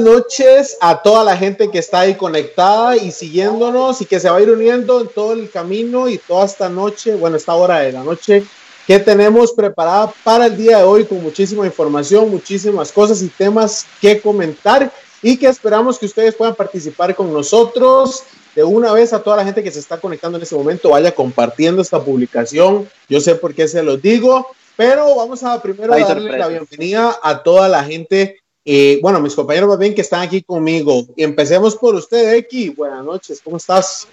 buenas noches a toda la gente que está ahí conectada y siguiéndonos y que se va a ir uniendo en todo el camino y toda esta noche, bueno, esta hora de la noche que tenemos preparada para el día de hoy con muchísima información, muchísimas cosas y temas que comentar y que esperamos que ustedes puedan participar con nosotros. De una vez a toda la gente que se está conectando en este momento, vaya compartiendo esta publicación. Yo sé por qué se los digo, pero vamos a primero darle la bienvenida a toda la gente eh, bueno, mis compañeros más bien que están aquí conmigo. Y empecemos por usted, Eki. Buenas noches, ¿cómo estás?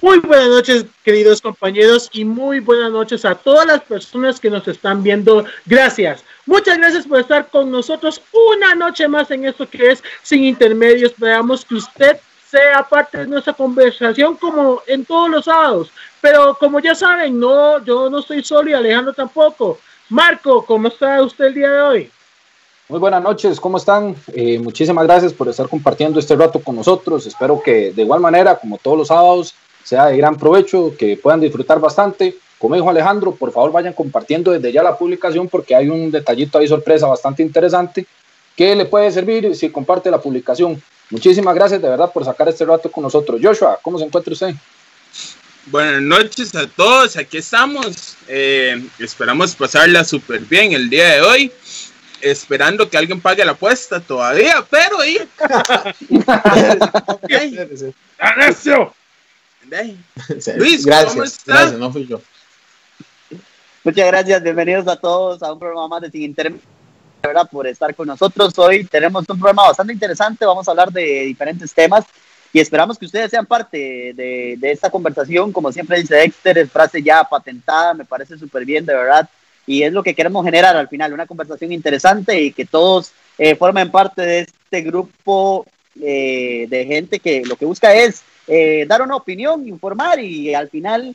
Muy buenas noches, queridos compañeros, y muy buenas noches a todas las personas que nos están viendo. Gracias. Muchas gracias por estar con nosotros una noche más en esto que es Sin Intermedios. Esperamos que usted sea parte de nuestra conversación como en todos los sábados. Pero como ya saben, no, yo no estoy solo y Alejandro tampoco. Marco, ¿cómo está usted el día de hoy? Muy buenas noches, ¿cómo están? Eh, muchísimas gracias por estar compartiendo este rato con nosotros. Espero que de igual manera, como todos los sábados, sea de gran provecho, que puedan disfrutar bastante. Como dijo Alejandro, por favor vayan compartiendo desde ya la publicación porque hay un detallito ahí sorpresa bastante interesante que le puede servir si comparte la publicación. Muchísimas gracias de verdad por sacar este rato con nosotros. Joshua, ¿cómo se encuentra usted? Buenas noches a todos, aquí estamos. Eh, esperamos pasarla súper bien el día de hoy esperando que alguien pague la apuesta todavía, pero ahí. Luis, gracias, ¿cómo estás? Gracias, no fui yo. Muchas gracias, bienvenidos a todos a un programa más de Sin Internet, ¿verdad? por estar con nosotros. Hoy tenemos un programa bastante interesante, vamos a hablar de diferentes temas y esperamos que ustedes sean parte de, de esta conversación. Como siempre dice Dexter, es frase ya patentada, me parece súper bien, de verdad y es lo que queremos generar al final, una conversación interesante y que todos eh, formen parte de este grupo eh, de gente que lo que busca es eh, dar una opinión, informar y al final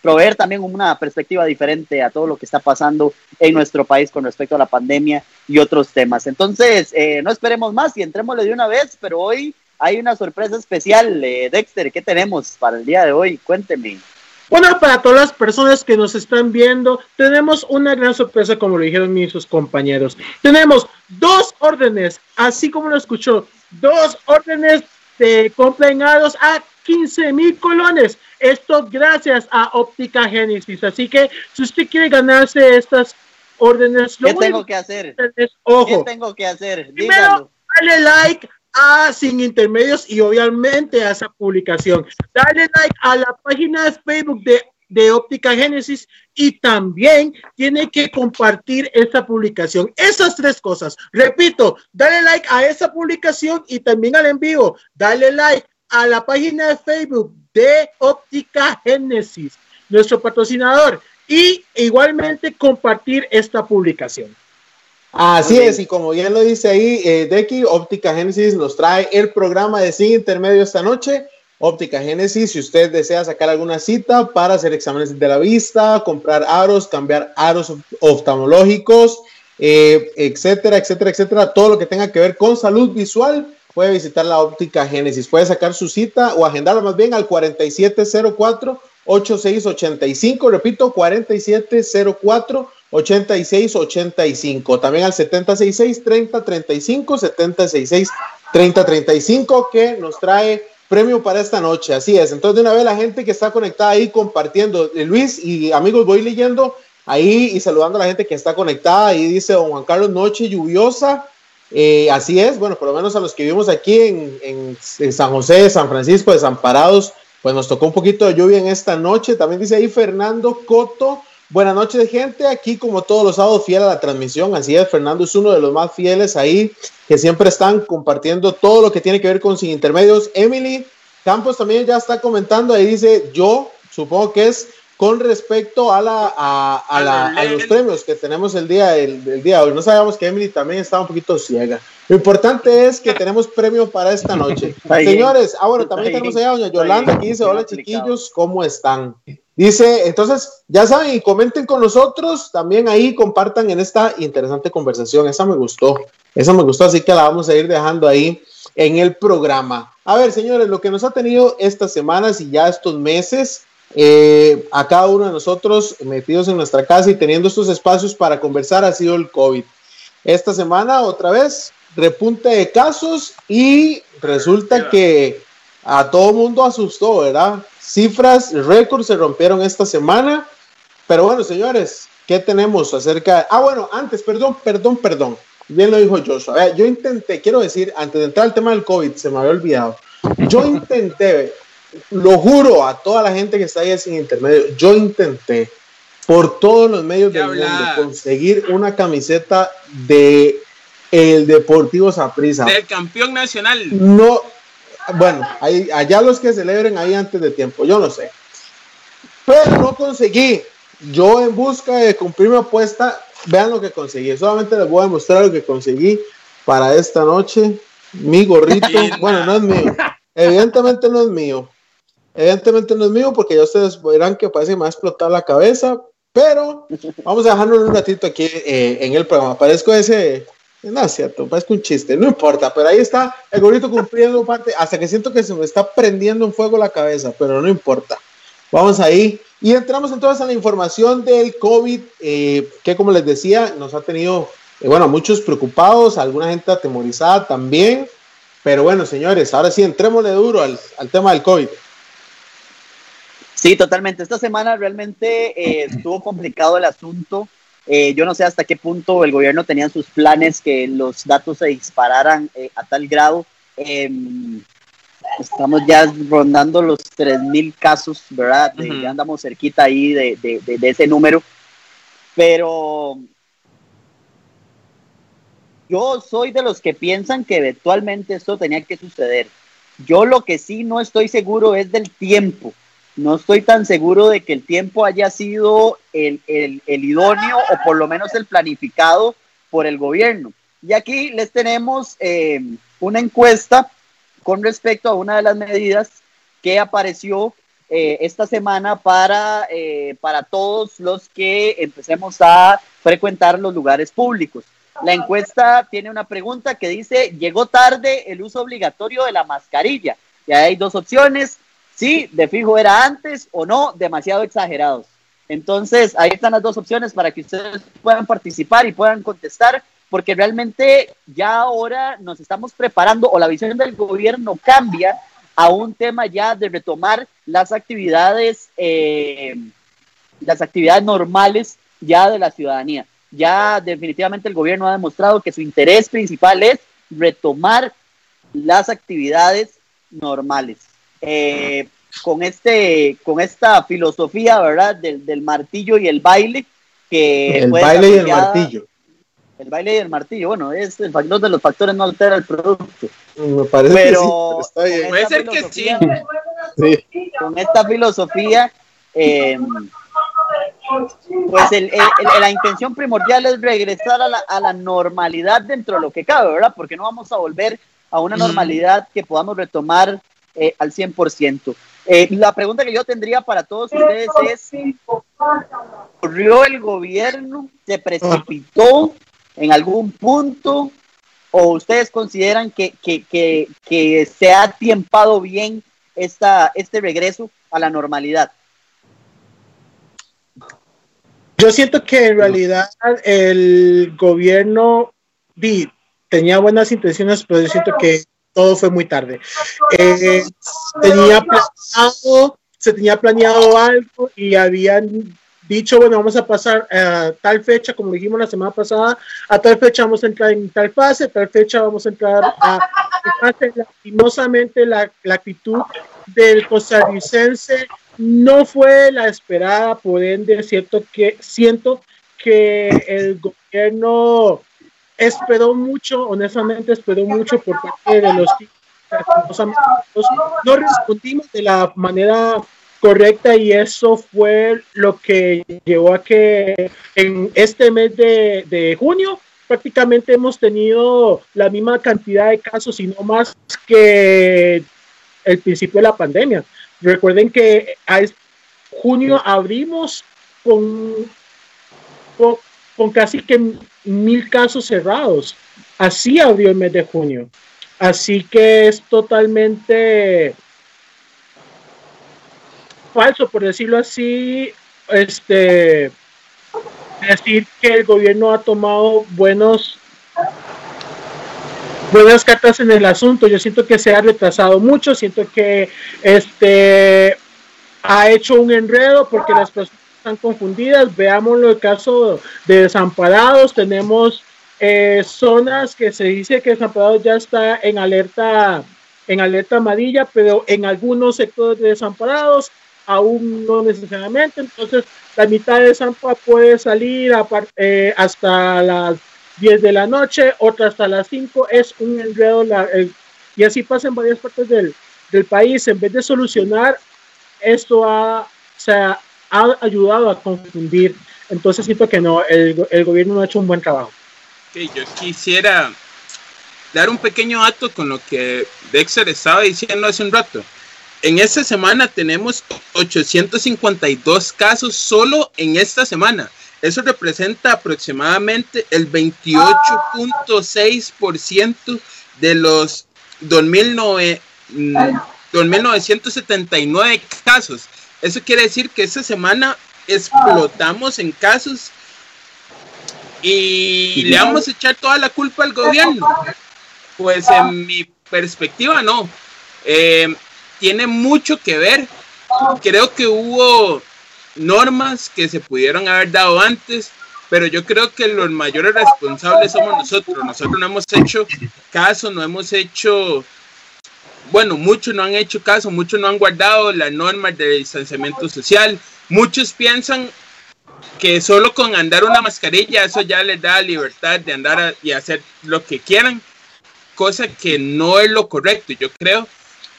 proveer también una perspectiva diferente a todo lo que está pasando en nuestro país con respecto a la pandemia y otros temas. Entonces, no esperemos más y entrémosle de una vez, pero hoy hay una sorpresa especial. Dexter, ¿qué tenemos para el día de hoy? Cuénteme. Bueno, para todas las personas que nos están viendo, tenemos una gran sorpresa, como lo dijeron mis compañeros. Tenemos dos órdenes, así como lo escuchó, dos órdenes de complenados a 15 mil colones. Esto gracias a Óptica Génesis. Así que si usted quiere ganarse estas órdenes, ¿qué tengo que hacer? ojo. ¿Qué tengo que hacer? Primero, dale like a Sin Intermedios y obviamente a esa publicación. Dale like a la página de Facebook de, de Óptica Génesis y también tiene que compartir esta publicación. Esas tres cosas. Repito, dale like a esa publicación y también al envío. Dale like a la página de Facebook de Óptica Génesis, nuestro patrocinador, y igualmente compartir esta publicación. Así es, y como bien lo dice ahí, eh, Decky, Óptica Génesis nos trae el programa de Sin Intermedio esta noche. Óptica Génesis, si usted desea sacar alguna cita para hacer exámenes de la vista, comprar aros, cambiar aros oftalmológicos, eh, etcétera, etcétera, etcétera, todo lo que tenga que ver con salud visual, puede visitar la Óptica Génesis. Puede sacar su cita o agendarla más bien al 4704 8685, repito, 4704 8685. También al 766 3035, 766 3035 que nos trae premio para esta noche. Así es. Entonces, de una vez la gente que está conectada ahí compartiendo, eh, Luis y amigos, voy leyendo ahí y saludando a la gente que está conectada. Ahí dice don Juan Carlos, noche lluviosa. Eh, así es, bueno, por lo menos a los que vivimos aquí en, en, San José, San Francisco, Desamparados, pues nos tocó un poquito de lluvia en esta noche. También dice ahí Fernando Coto, Buenas noches, gente. Aquí, como todos los sábados, fiel a la transmisión. Así es, Fernando es uno de los más fieles ahí, que siempre están compartiendo todo lo que tiene que ver con Sin Intermedios. Emily Campos también ya está comentando. Ahí dice: Yo supongo que es con respecto a, la, a, los premios que tenemos el día, el, día de hoy. No sabíamos que Emily también estaba un poquito ciega. Lo importante es que tenemos premio para esta noche. Señores, ah, bueno, también tenemos allá a doña Yolanda que dice: Hola, chiquillos, ¿cómo están? Dice, entonces, ya saben, y comenten con nosotros, también ahí compartan en esta interesante conversación. Esa me gustó, esa me gustó, así que la vamos a ir dejando ahí en el programa. A ver, señores, lo que nos ha tenido estas semanas y ya estos meses, eh, a cada uno de nosotros metidos en nuestra casa y teniendo estos espacios para conversar ha sido el COVID. Esta semana, otra vez, repunte de casos y resulta que a todo mundo asustó, ¿verdad? Cifras, récords se rompieron esta semana. Pero bueno, señores, ¿qué tenemos acerca de... Ah, bueno, antes, perdón, perdón, perdón. Bien lo dijo Joshua. Yo intenté, quiero decir, antes de entrar al tema del COVID, se me había olvidado. Yo intenté, lo juro a toda la gente que está ahí sin intermedio, yo intenté por todos los medios del mundo conseguir una camiseta de el Deportivo Saprissa. Del campeón nacional. No, bueno, ahí, allá los que celebren ahí antes de tiempo, yo no sé. Pero no conseguí. Yo en busca de cumplir mi apuesta, vean lo que conseguí. Solamente les voy a mostrar lo que conseguí para esta noche. Mi gorrito, bueno, no es mío. Evidentemente no es mío. Evidentemente no es mío porque ya ustedes verán que parece que me va a explotar la cabeza. Pero vamos a dejarlo un ratito aquí eh, en el programa. Parezco ese no es cierto, parece un chiste, no importa, pero ahí está el gorrito cumpliendo parte, hasta que siento que se me está prendiendo en fuego la cabeza, pero no importa. Vamos ahí y entramos entonces a la información del COVID, eh, que como les decía, nos ha tenido, eh, bueno, muchos preocupados, alguna gente atemorizada también, pero bueno, señores, ahora sí, entrémosle duro al, al tema del COVID. Sí, totalmente. Esta semana realmente eh, estuvo complicado el asunto. Eh, yo no sé hasta qué punto el gobierno tenía sus planes que los datos se dispararan eh, a tal grado. Em, estamos ya rondando los 3.000 casos, ¿verdad? Ya andamos cerquita ahí de, de, de, ese número. Pero yo soy de los que piensan que eventualmente esto tenía que suceder. Yo lo que sí no estoy seguro es del tiempo no estoy tan seguro de que el tiempo haya sido el, idóneo o por lo menos el planificado por el gobierno. Y aquí les tenemos eh, una encuesta con respecto a una de las medidas que apareció eh, esta semana para, eh, para todos los que empecemos a frecuentar los lugares públicos. La encuesta tiene una pregunta que dice, ¿llegó tarde el uso obligatorio de la mascarilla? Y hay dos opciones, sí, de fijo era antes o no, demasiado exagerados. Entonces, ahí están las dos opciones para que ustedes puedan participar y puedan contestar, porque realmente ya ahora nos estamos preparando o la visión del gobierno cambia a un tema ya de retomar las actividades, eh, las actividades normales ya de la ciudadanía. Ya definitivamente el gobierno ha demostrado que su interés principal es retomar las actividades normales. Eh, con, este, con esta filosofía, ¿verdad? Del, del, martillo y el baile. Que el baile y el martillo. El baile y el martillo, bueno, es el factor de los factores no altera el producto. Me parece pero que sí, Puede ser que sí. Con esta filosofía, eh, pues el, la intención primordial es regresar a la, a la, normalidad dentro de lo que cabe, ¿verdad? Porque no vamos a volver a una normalidad que podamos retomar eh, al 100%. Eh, la pregunta que yo tendría para todos ustedes es, ¿ocurrió el gobierno? ¿Se precipitó en algún punto? ¿O ustedes consideran que, que, que, que se ha tiempado bien esta, este regreso a la normalidad? Yo siento que en realidad el gobierno tenía buenas intenciones, pero yo siento que todo fue muy tarde. Eh, tenía planeado, se tenía planeado algo y habían dicho, bueno, vamos a pasar a tal fecha, como dijimos la semana pasada, a tal fecha vamos a entrar en tal fase, a tal fecha vamos a entrar a fase. Lastimosamente, la, la actitud del costarricense no fue la esperada, por ende, cierto que, siento que el gobierno esperó mucho, honestamente esperó mucho por parte de los no respondimos de la manera correcta y eso fue lo que llevó a que en este mes de, de junio prácticamente hemos tenido la misma cantidad de casos y no más que el principio de la pandemia. Recuerden que a junio abrimos con, con, con casi que mil casos cerrados. Así abrió el mes de junio. Así que es totalmente falso, por decirlo así, este decir que el gobierno ha tomado buenos buenas cartas en el asunto. Yo siento que se ha retrasado mucho, siento que este ha hecho un enredo porque las personas están confundidas. Veámoslo el caso de desamparados. Tenemos eh, zonas que se dice que desamparados ya está en alerta en alerta amarilla, pero en algunos sectores de desamparados aún no necesariamente. Entonces, la mitad de Zampa puede salir eh, hasta las 10 de la noche, otra hasta las 5. Es un enredo y así pasa en varias partes del, del, país. En vez de solucionar, esto ha ayudado a confundir. Entonces, siento que no, el, el gobierno no ha hecho un buen trabajo. yo quisiera dar un pequeño acto con lo que Dexter estaba diciendo hace un rato. En esta semana tenemos 852 casos solo en esta semana. Eso representa aproximadamente el 28.6% de los 2.979 casos. Eso quiere decir que esta semana explotamos en casos y le vamos a echar toda la culpa al gobierno. Pues en mi perspectiva no. Eh, tiene mucho que ver. Creo que hubo normas que se pudieron haber dado antes, pero yo creo que los mayores responsables somos nosotros. Nosotros no hemos hecho caso, no hemos hecho, bueno, muchos no han hecho caso, muchos no han guardado las normas de distanciamiento social. Muchos piensan que solo con andar una mascarilla eso ya les da libertad de andar y hacer lo que quieran cosa que no es lo correcto. Yo creo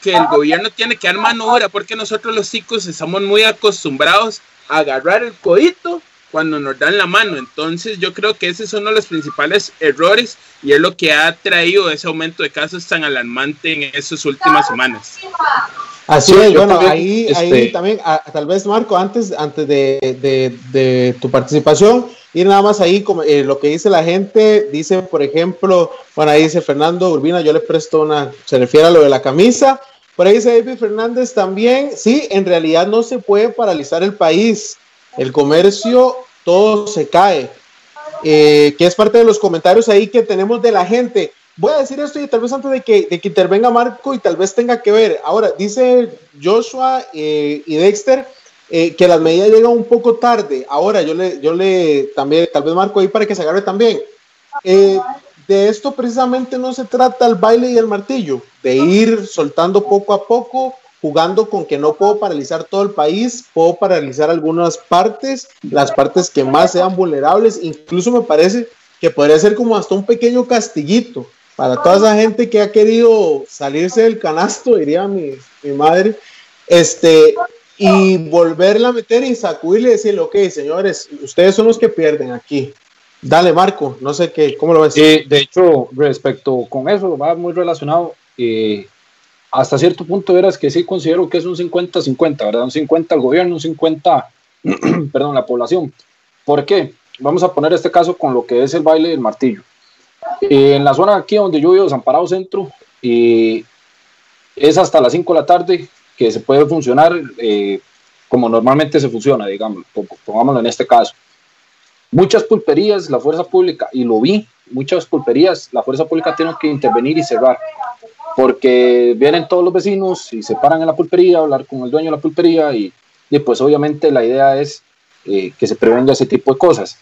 que el gobierno tiene que dar mano dura porque nosotros los chicos estamos muy acostumbrados a agarrar el codito cuando nos dan la mano. Entonces yo creo que ese es uno de los principales errores y es lo que ha traído ese aumento de casos tan alarmante en esas últimas semanas. Así es, bueno, ahí, ahí este también, ah, tal vez Marco, antes, antes de, de, de tu participación, y nada más ahí como, eh, lo que dice la gente, dice, por ejemplo, bueno, ahí dice Fernando Urbina, yo le presto una, se refiere a lo de la camisa. Por ahí dice David Fernández también, sí, en realidad no se puede paralizar el país. El comercio, todo se cae. Eh, que es parte de los comentarios ahí que tenemos de la gente. Voy a decir esto y tal vez antes de que, intervenga Marco y tal vez tenga que ver. Ahora, dice Joshua eh, y Dexter eh, que las medidas llegan un poco tarde. Ahora, yo le, yo le también, tal vez marco ahí para que se agarre también. De esto precisamente no se trata el baile y el martillo, de ir soltando poco a poco, jugando con que no puedo paralizar todo el país, puedo paralizar algunas partes, las partes que más sean vulnerables, incluso me parece que podría ser como hasta un pequeño castillito para toda esa gente que ha querido salirse del canasto, diría mi, mi madre, este, y volverla a meter y sacudirle y decirle, ok, señores, ustedes son los que pierden aquí. Dale, Marco, no sé qué, ¿cómo lo ves? Eh, de hecho, respecto con eso, va muy relacionado. Eh, hasta cierto punto, verás que sí considero que es un 50-50, ¿verdad? Un 50 al gobierno, un 50, perdón, la población. ¿Por qué? Vamos a poner este caso con lo que es el baile del martillo. Eh, en la zona aquí donde yo vivo, Desamparado Centro, es hasta las 5 de la tarde que se puede funcionar eh, como normalmente se funciona, digamos, pongámoslo en este caso. Muchas pulperías, la fuerza pública, y lo vi, muchas pulperías, la fuerza pública tiene que intervenir y cerrar, porque vienen todos los vecinos y se paran en la pulpería, hablar con el dueño de la pulpería y, y pues obviamente la idea es eh, que se prevenga ese tipo de cosas.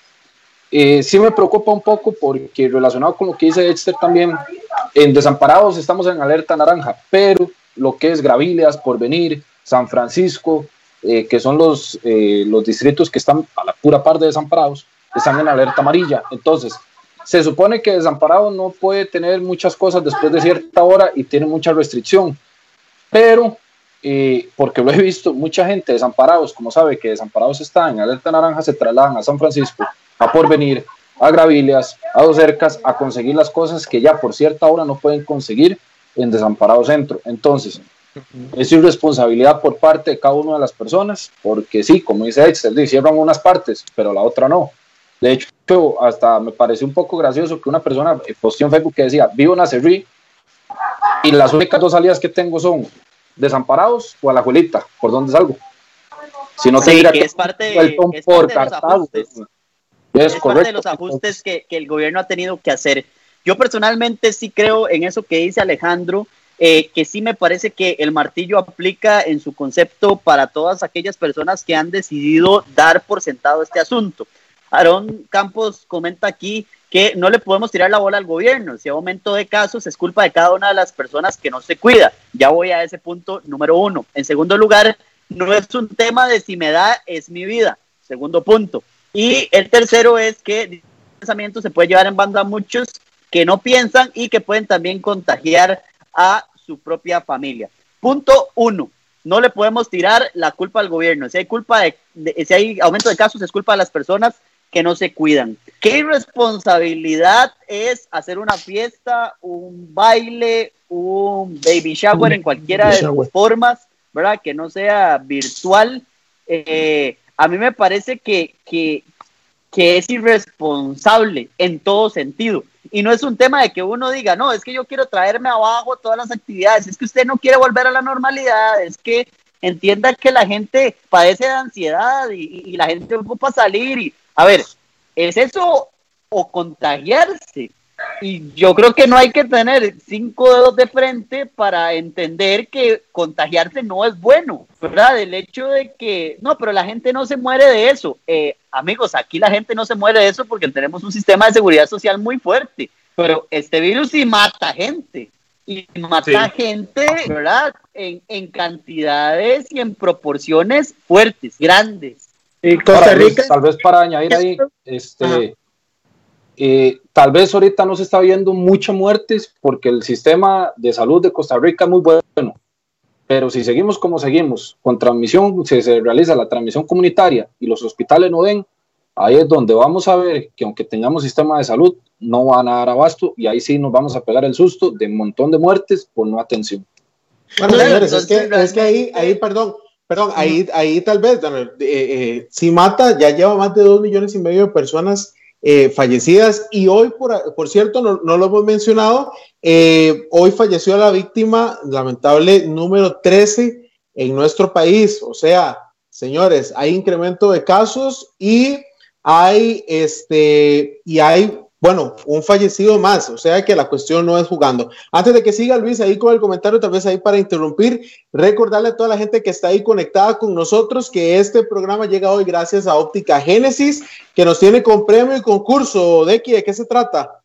Eh, sí me preocupa un poco porque relacionado con lo que dice Dexter también, en Desamparados estamos en alerta naranja, pero lo que es Gravillas, Porvenir, San Francisco, eh, que son los, eh, los distritos que están a la pura par de desamparados, están en alerta amarilla. Entonces, se supone que desamparado no puede tener muchas cosas después de cierta hora y tiene mucha restricción, pero eh, porque lo he visto, mucha gente desamparados, como sabe que desamparados está en alerta naranja, se trasladan a San Francisco, a Porvenir, a Gravillas, a Dos Cercas, a conseguir las cosas que ya por cierta hora no pueden conseguir en Desamparado Centro. Entonces, es irresponsabilidad por parte de cada una de las personas, porque sí, como dice Excel, cierran unas partes, pero la otra no. De hecho, hasta me pareció un poco gracioso que una persona posteó en Facebook que decía, vivo en Acerrí y las únicas dos salidas que tengo son desamparados o a la abuelita, ¿por dónde salgo? Si no sí, que es parte, es por parte de los ajustes. Es, parte de los ajustes que, que el gobierno ha tenido que hacer Yo personalmente sí creo en eso que dice Alejandro, eh, que sí me parece que el martillo aplica en su concepto para todas aquellas personas que han decidido dar por sentado este asunto. Aarón Campos comenta aquí que no le podemos tirar la bola al gobierno. Si hay aumento de casos, es culpa de cada una de las personas que no se cuida. Ya voy a ese punto número uno. En segundo lugar, no es un tema de si me da, es mi vida. Segundo punto. Y el tercero es que el pensamiento se puede llevar en banda a muchos que no piensan y que pueden también contagiar a su propia familia. Punto uno. No le podemos tirar la culpa al gobierno. Si hay culpa de, si hay aumento de casos, es culpa de las personas que no se cuidan. ¿Qué irresponsabilidad es hacer una fiesta, un baile, un baby shower en cualquiera de sus formas, ¿verdad? Que no sea virtual. Eh, a mí me parece que, que, que es irresponsable en todo sentido. Y no es un tema de que uno diga, no, es que yo quiero traerme abajo todas las actividades, es que usted no quiere volver a la normalidad, es que entienda que la gente padece de ansiedad y, y la gente ocupa salir y a ver, ¿es eso o contagiarse? Y yo creo que no hay que tener cinco dedos de frente para entender que contagiarse no es bueno, ¿verdad? El hecho de que, no, pero la gente no se muere de eso. Eh, amigos, aquí la gente no se muere de eso porque tenemos un sistema de seguridad social muy fuerte, pero este virus sí mata gente. Y mata gente, ¿verdad? En, en cantidades y en proporciones fuertes, grandes. Y Costa Rica. tal vez para añadir ahí, este, eh, tal vez ahorita no se está viendo muchas muertes porque el sistema de salud de Costa Rica es muy bueno. Pero si seguimos como seguimos, con transmisión, si se realiza la transmisión comunitaria y los hospitales no den, ahí es donde vamos a ver que aunque tengamos sistema de salud, no van a dar abasto y ahí sí nos vamos a pegar el susto de un montón de muertes por no atención. Bueno, señores, es que, es que ahí, ahí, perdón, Perdón, ahí, ahí tal vez, eh, eh, si mata, ya lleva más de dos millones y medio de personas eh, fallecidas y hoy, por, por cierto, no, no, lo hemos mencionado, hoy falleció la víctima lamentable número 13 en nuestro país. O sea, señores, hay incremento de casos y hay, este, y hay bueno, un fallecido más, o sea que la cuestión no es jugando. Antes de que siga Luis ahí con el comentario, tal vez ahí para interrumpir, recordarle a toda la gente que está ahí conectada con nosotros que este programa llega hoy gracias a Óptica Génesis, que nos tiene con premio y concurso. ¿de qué se trata?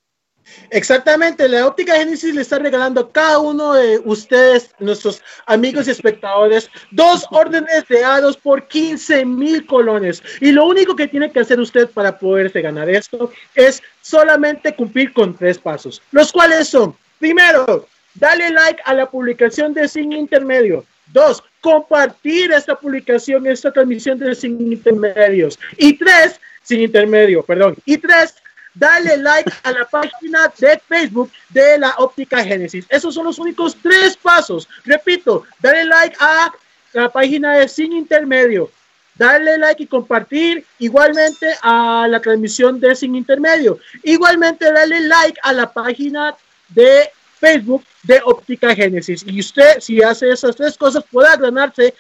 Exactamente, la óptica Génesis le está regalando a cada uno de ustedes, nuestros amigos y espectadores, dos órdenes de hados por 15 mil colones. Y lo único que tiene que hacer usted para poderse ganar esto es solamente cumplir con tres pasos, los cuales son, primero, dale like a la publicación de Sin Intermedio. Dos, compartir esta publicación, esta transmisión de Sin Intermedios. Y tres, sin intermedio, perdón. Y tres, dale like a la página de Facebook de la Óptica Génesis. Esos son los únicos tres pasos. Repito, dale like a la página de Sin Intermedio. Dale like y compartir igualmente a la transmisión de Sin Intermedio. Igualmente dale like a la página de Facebook de Óptica Génesis. Y usted, si hace esas tres cosas, podrá ganarse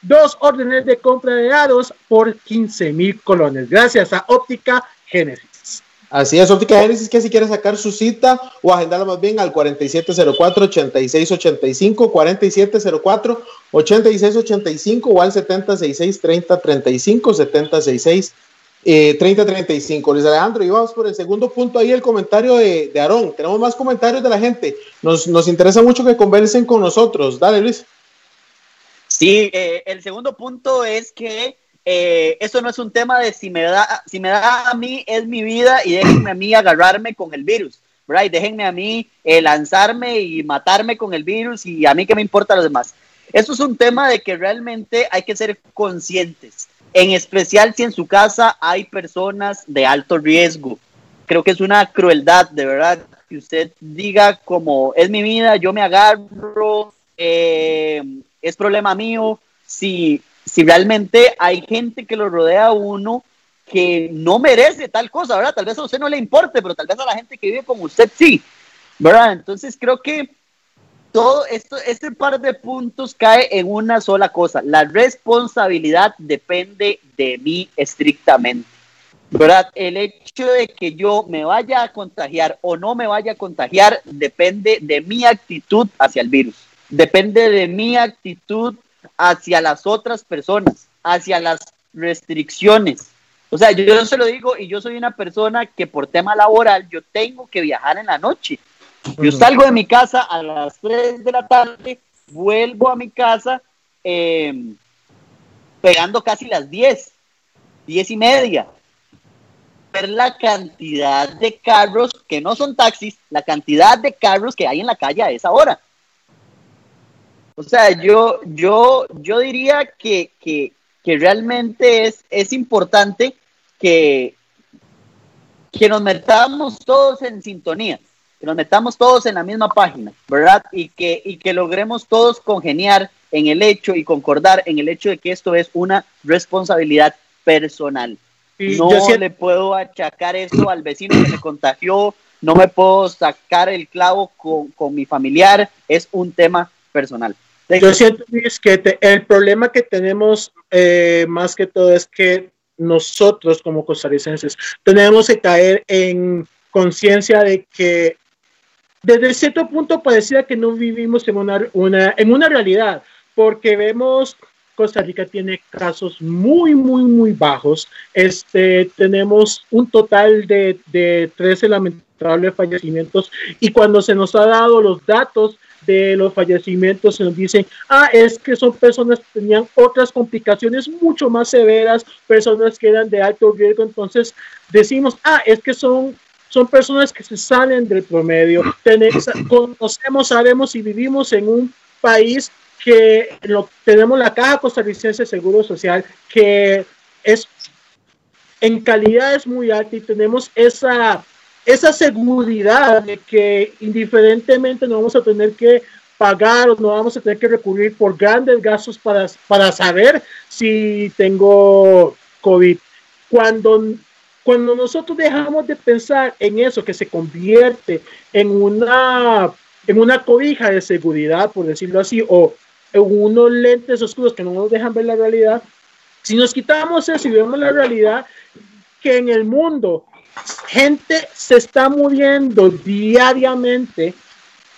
dos órdenes de compra de dados por 15 mil colones. Gracias a Óptica Génesis. Así es, Óptica Génesis, que si quiere sacar su cita o agendarla más bien al 4704-8685, 4704-8685 o al 7066-3035, 7066 eh, 3035. Luis Alejandro, y vamos por el segundo punto ahí, el comentario de, de Aarón. Tenemos más comentarios de la gente. Nos, nos interesa mucho que conversen con nosotros. Dale, Luis. Sí, eh, el segundo punto es que eh, eso no es un tema de si me da, si me da a mí es mi vida y déjenme a mí agarrarme con el virus, right? Déjenme a mí eh, lanzarme y matarme con el virus y a mí que me importa los demás. Eso es un tema de que realmente hay que ser conscientes, en especial si en su casa hay personas de alto riesgo. Creo que es una crueldad, de verdad, que usted diga como es mi vida, yo me agarro, eh, es problema mío. Si si realmente hay gente que lo rodea a uno que no merece tal cosa, ¿verdad? Tal vez a usted no le importe, pero tal vez a la gente que vive con usted sí, ¿verdad? Entonces creo que todo esto, este par de puntos cae en una sola cosa. La responsabilidad depende de mí estrictamente. ¿verdad? El hecho de que yo me vaya a contagiar o no me vaya a contagiar depende de mi actitud hacia el virus, depende de mi actitud hacia las otras personas, hacia las restricciones. O sea, yo, yo se lo digo y yo soy una persona que por tema laboral yo tengo que viajar en la noche. Yo salgo de mi casa a las 3 de la tarde, vuelvo a mi casa em, pegando casi las 10, 10 y media. Ver la cantidad de carros que no son taxis, la cantidad de carros que hay en la calle a esa hora. O sea, yo, yo, yo diría que, que, que realmente es, es importante que, que nos metamos todos en sintonía, que nos metamos todos en la misma página, ¿verdad? Y que, y que logremos todos congeniar en el hecho y concordar en el hecho de que esto es una responsabilidad personal. no le puedo achacar esto al vecino que me contagió, no me puedo sacar el clavo con, con mi familiar, es un tema personal. Yo siento, Luis, que el problema que tenemos eh, más que todo es que nosotros como costarricenses tenemos que caer en conciencia de que desde cierto punto parecía que no vivimos en una, una, en una realidad, porque vemos Costa Rica tiene casos muy, muy, muy bajos. Este, tenemos un total de, de 13 lamentables fallecimientos y cuando se nos ha dado los datos de los fallecimientos se nos dicen, ah, es que son personas que tenían otras complicaciones mucho más severas, personas que eran de alto riesgo, entonces decimos, ah, es que son son personas que se salen del promedio. Tenemos, conocemos, sabemos y vivimos en un país que lo, tenemos la Caja Costarricense de Seguro Social, que es en calidad es muy alta y tenemos esa esa seguridad de que indiferentemente no vamos a tener que pagar o no vamos a tener que recurrir por grandes gastos para, para saber si tengo COVID. Cuando, cuando nosotros dejamos de pensar en eso, que se convierte en una, en una cobija de seguridad, por decirlo así, o en unos lentes oscuros que no nos dejan ver la realidad, si nos quitamos eso y vemos la realidad, que en el mundo gente se está muriendo diariamente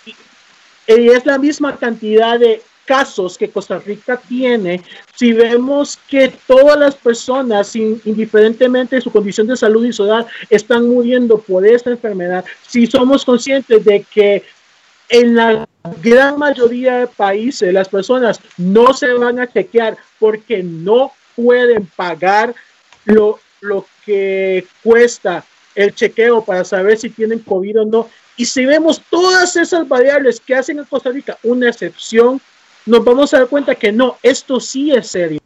y, es la misma cantidad de casos que Costa Rica tiene, si vemos que todas las personas, indiferentemente de su condición de salud y su edad, están muriendo por esta enfermedad, si somos conscientes de que en la gran mayoría de países las personas no se van a chequear porque no pueden pagar lo, lo que cuesta el chequeo para saber si tienen COVID o no. Y si vemos todas esas variables que hacen en Costa Rica una excepción, nos vamos a dar cuenta que no, esto sí es serio.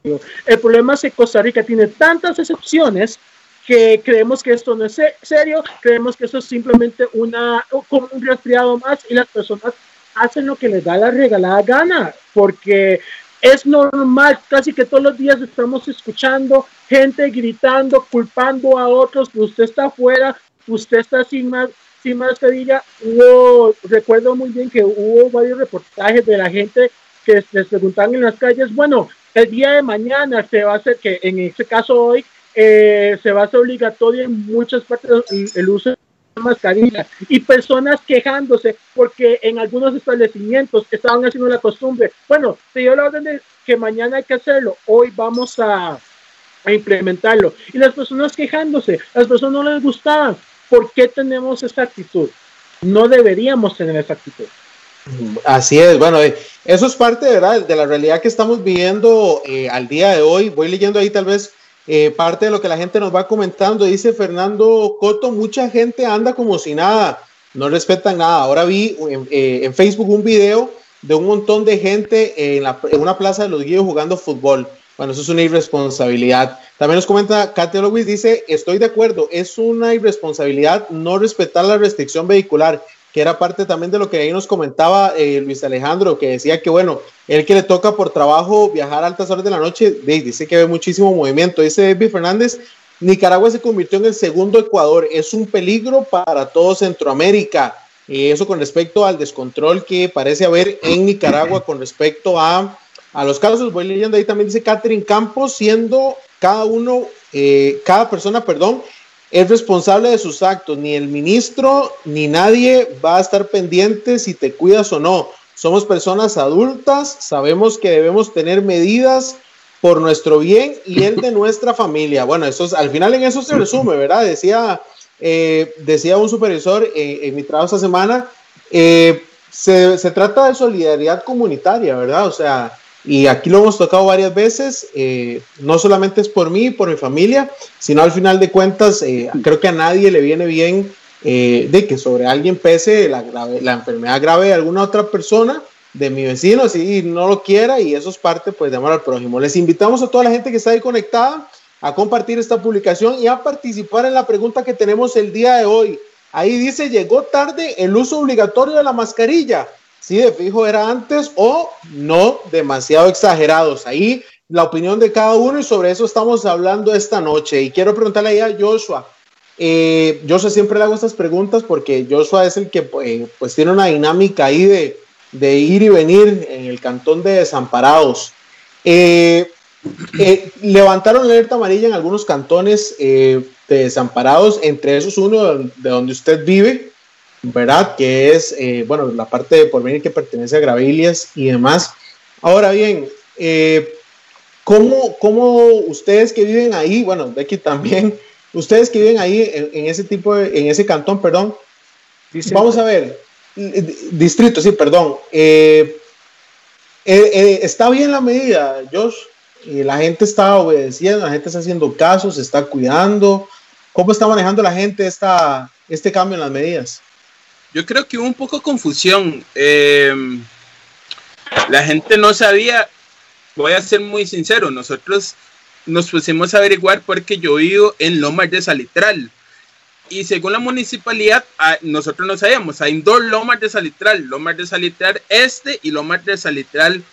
El problema es que Costa Rica tiene tantas excepciones que creemos que esto no es serio, creemos que esto es simplemente una, como un resfriado más y las personas hacen lo que les da la regalada gana, porque es normal, casi que todos los días estamos escuchando gente gritando, culpando a otros, usted está afuera, usted está sin más sin mascarilla. Hubo, recuerdo muy bien que hubo varios reportajes de la gente que les preguntaban en las calles, bueno, el día de mañana se va a hacer, que en este caso hoy, eh, se va a hacer obligatorio en muchas partes el uso mascarilla y personas quejándose porque en algunos establecimientos estaban haciendo la costumbre. Bueno, se dio la orden de que mañana hay que hacerlo, hoy vamos a, a implementarlo. Y las personas quejándose, las personas no les gustaban. ¿Por qué tenemos esa actitud? No deberíamos tener esa actitud. Así es, bueno, eh, eso es parte ¿verdad? de la realidad que estamos viviendo eh, al día de hoy. Voy leyendo ahí tal vez eh, parte de lo que la gente nos va comentando, dice Fernando Coto, mucha gente anda como si nada, no respetan nada. Ahora vi eh, en, Facebook un video de un montón de gente en, una plaza de los guíos jugando fútbol. Bueno, eso es una irresponsabilidad. También nos comenta Katia Lewis, dice, estoy de acuerdo, es una irresponsabilidad no respetar la restricción vehicular que era parte también de lo que ahí nos comentaba eh, Luis Alejandro, que decía que, bueno, él que le toca por trabajo viajar a altas horas de la noche, dice que ve muchísimo movimiento. Dice David Fernández, Nicaragua se convirtió en el segundo Ecuador, es un peligro para todo Centroamérica. Y eso con respecto al descontrol que parece haber en Nicaragua con respecto a, a los casos. Voy leyendo ahí también dice Catherine Campos, siendo cada uno, eh, cada persona, perdón, es responsable de sus actos. Ni el ministro ni nadie va a estar pendiente si te cuidas o no. Somos personas adultas, sabemos que debemos tener medidas por nuestro bien y el de nuestra familia. Bueno, eso al final en eso se resume, ¿verdad? Decía, eh, decía un supervisor en mi trabajo esta semana, eh, se, se, trata de solidaridad comunitaria, ¿verdad? O sea, y aquí lo hemos tocado varias veces, eh, no solamente es por mí, por mi familia, sino al final de cuentas, creo que a nadie le viene bien de que sobre alguien pese la, la enfermedad grave de alguna otra persona de mi vecino, si no lo quiera, y eso es parte pues de amor al prójimo. Les invitamos a toda la gente que está ahí conectada a compartir esta publicación y a participar en la pregunta que tenemos el día de hoy. Ahí dice, llegó tarde el uso obligatorio de la mascarilla. Si de fijo era antes o no demasiado exagerados. Ahí la opinión de cada uno y sobre eso estamos hablando esta noche. Y quiero preguntarle ahí a Joshua. Eh, Joshua siempre le hago estas preguntas porque Joshua es el que eh, pues tiene una dinámica ahí de, de ir y venir en el cantón de Desamparados. Eh, eh, levantaron alerta amarilla en algunos cantones de Desamparados, entre esos uno de donde usted vive, ¿verdad? Que es, bueno, la parte de porvenir que pertenece a Gravilias y demás. Ahora bien, ¿cómo, ¿cómo, ustedes que viven ahí, bueno, Becky también, ustedes que viven ahí en, ese tipo, de, en ese cantón, perdón, vamos a ver, distrito, sí, perdón. Eh, eh, eh, está bien la medida, Josh. La gente está obedeciendo, la gente está haciendo casos, se está cuidando. ¿Cómo está manejando la gente esta, este cambio en las medidas? Yo creo que hubo un poco de confusión. la gente no sabía, voy a ser muy sincero, nosotros nos pusimos a averiguar porque yo vivo en Lomas de Salitral y según la municipalidad, ah, nosotros no sabíamos, hay dos lomas de salitral, lomas de salitral este y lomas de salitral.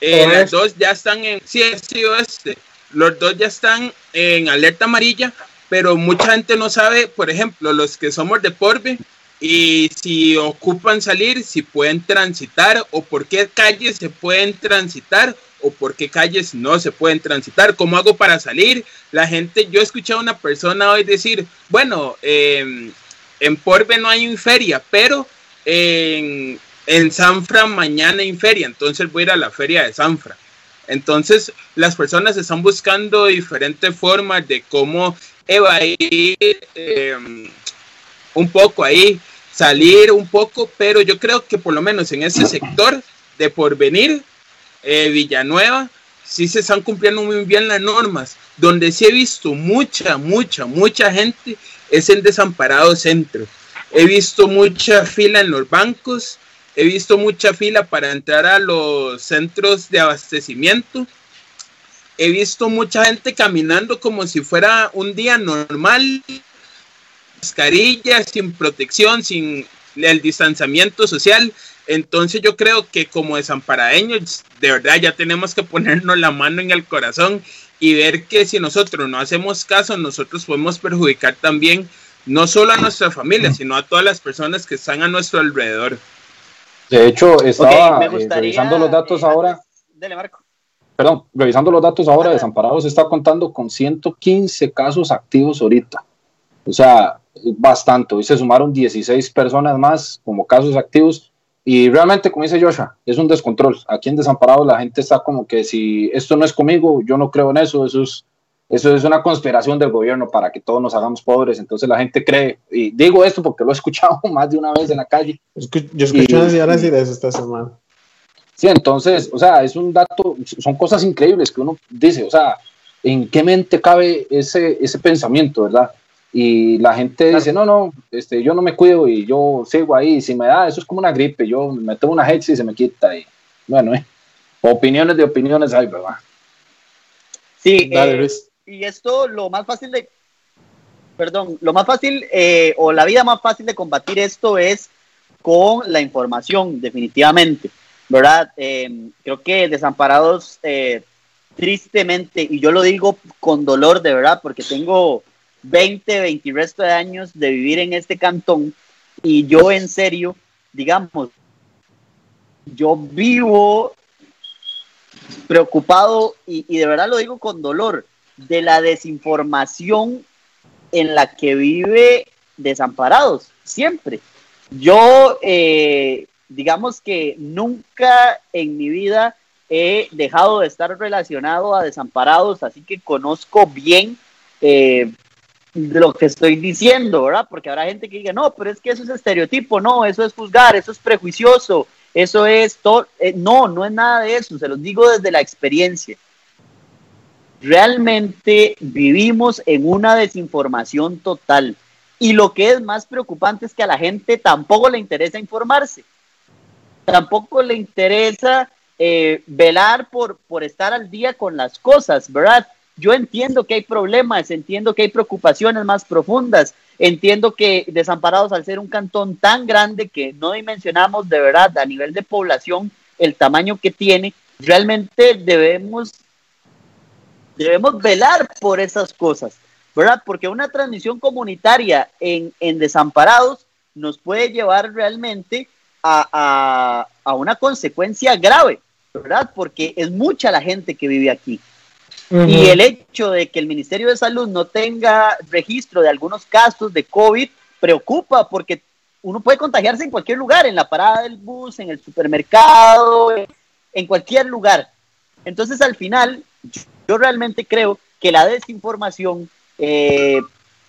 Eh, las dos ya están en, sí, sí, oeste. Los dos ya están en alerta amarilla, pero mucha gente no sabe, por ejemplo, los que somos de Porbe, y si ocupan salir, si pueden transitar o por qué calles se pueden transitar o por qué calles no se pueden transitar, cómo hago para salir. La gente, yo he escuchado a una persona hoy decir, bueno, em, en Porbe no hay feria, pero en, en Sanfra mañana hay feria, entonces voy a ir a la feria de Sanfra. Entonces las personas están buscando diferentes formas de cómo evadir em, un poco ahí, salir un poco, pero yo creo que por lo menos en ese sector de porvenir eh, Villanueva, sí se están cumpliendo muy bien las normas. Donde sí he visto mucha, mucha, mucha gente es en Desamparado Centro. He visto mucha fila en los bancos, he visto mucha fila para entrar a los centros de abastecimiento. He visto mucha gente caminando como si fuera un día normal, mascarilla, sin protección, sin el distanciamiento social. Entonces yo creo que como desamparadeños, de verdad ya tenemos que ponernos la mano en el corazón y ver que si nosotros no hacemos caso, nosotros podemos perjudicar también no solo a nuestra familia, sino a todas las personas que están a nuestro alrededor. De hecho, estaba eh, revisando los datos ahora. Dele, Marco. Perdón, revisando los datos ahora, Desamparados está contando con 115 casos activos ahorita. O sea, bastante. Hoy se sumaron 16 personas más como casos activos y realmente, como dice Joshua, es un descontrol. Aquí en Desamparados la gente está como que si esto no es conmigo, yo no creo en eso, eso es, eso es una conspiración del gobierno para que todos nos hagamos pobres. Entonces la gente cree, y digo esto porque lo he escuchado más de una vez en la calle. Yo escuché decir eso esta semana. Sí, entonces, o sea, es un dato, son cosas increíbles que uno dice, o sea, ¿en qué mente cabe ese, ese pensamiento, verdad? y la gente dice, no, no, este, yo no me cuido y yo sigo ahí, si me da, eso es como una gripe, yo me tomo una hex y se me quita. Y, bueno, eh, opiniones de opiniones hay, ¿verdad? Sí, eh, y esto lo más fácil de, perdón, lo más fácil eh, o la vida más fácil de combatir esto es con la información, definitivamente, ¿verdad? creo que desamparados, tristemente, y yo lo digo con dolor de verdad, porque tengo 20, 20 resto de años de vivir en este cantón y yo en serio, digamos, yo vivo preocupado y, de verdad lo digo con dolor de la desinformación en la que vive desamparados, siempre. Yo, eh, digamos que nunca en mi vida he dejado de estar relacionado a desamparados, así que conozco bien eh, lo que estoy diciendo, ¿verdad? Porque habrá gente que diga, no, pero es que eso es estereotipo, no, eso es juzgar, eso es prejuicioso, eso es todo. Eh, no, no es nada de eso, se los digo desde la experiencia. Realmente vivimos en una desinformación total. Y lo que es más preocupante es que a la gente tampoco le interesa informarse. Tampoco le interesa eh, velar por, por estar al día con las cosas, ¿verdad? Yo entiendo que hay problemas, entiendo que hay preocupaciones más profundas, entiendo que Desamparados al ser un cantón tan grande que no dimensionamos de verdad a nivel de población el tamaño que tiene, realmente debemos, debemos velar por esas cosas, ¿verdad? Porque una transmisión comunitaria en, en Desamparados nos puede llevar realmente a, a, a una consecuencia grave, ¿verdad? Porque es mucha la gente que vive aquí. Y el hecho de que el Ministerio de Salud no tenga registro de algunos casos de COVID preocupa porque uno puede contagiarse en cualquier lugar, en la parada del bus, en el supermercado, en cualquier lugar. Entonces, al final, yo realmente creo que la desinformación, eh,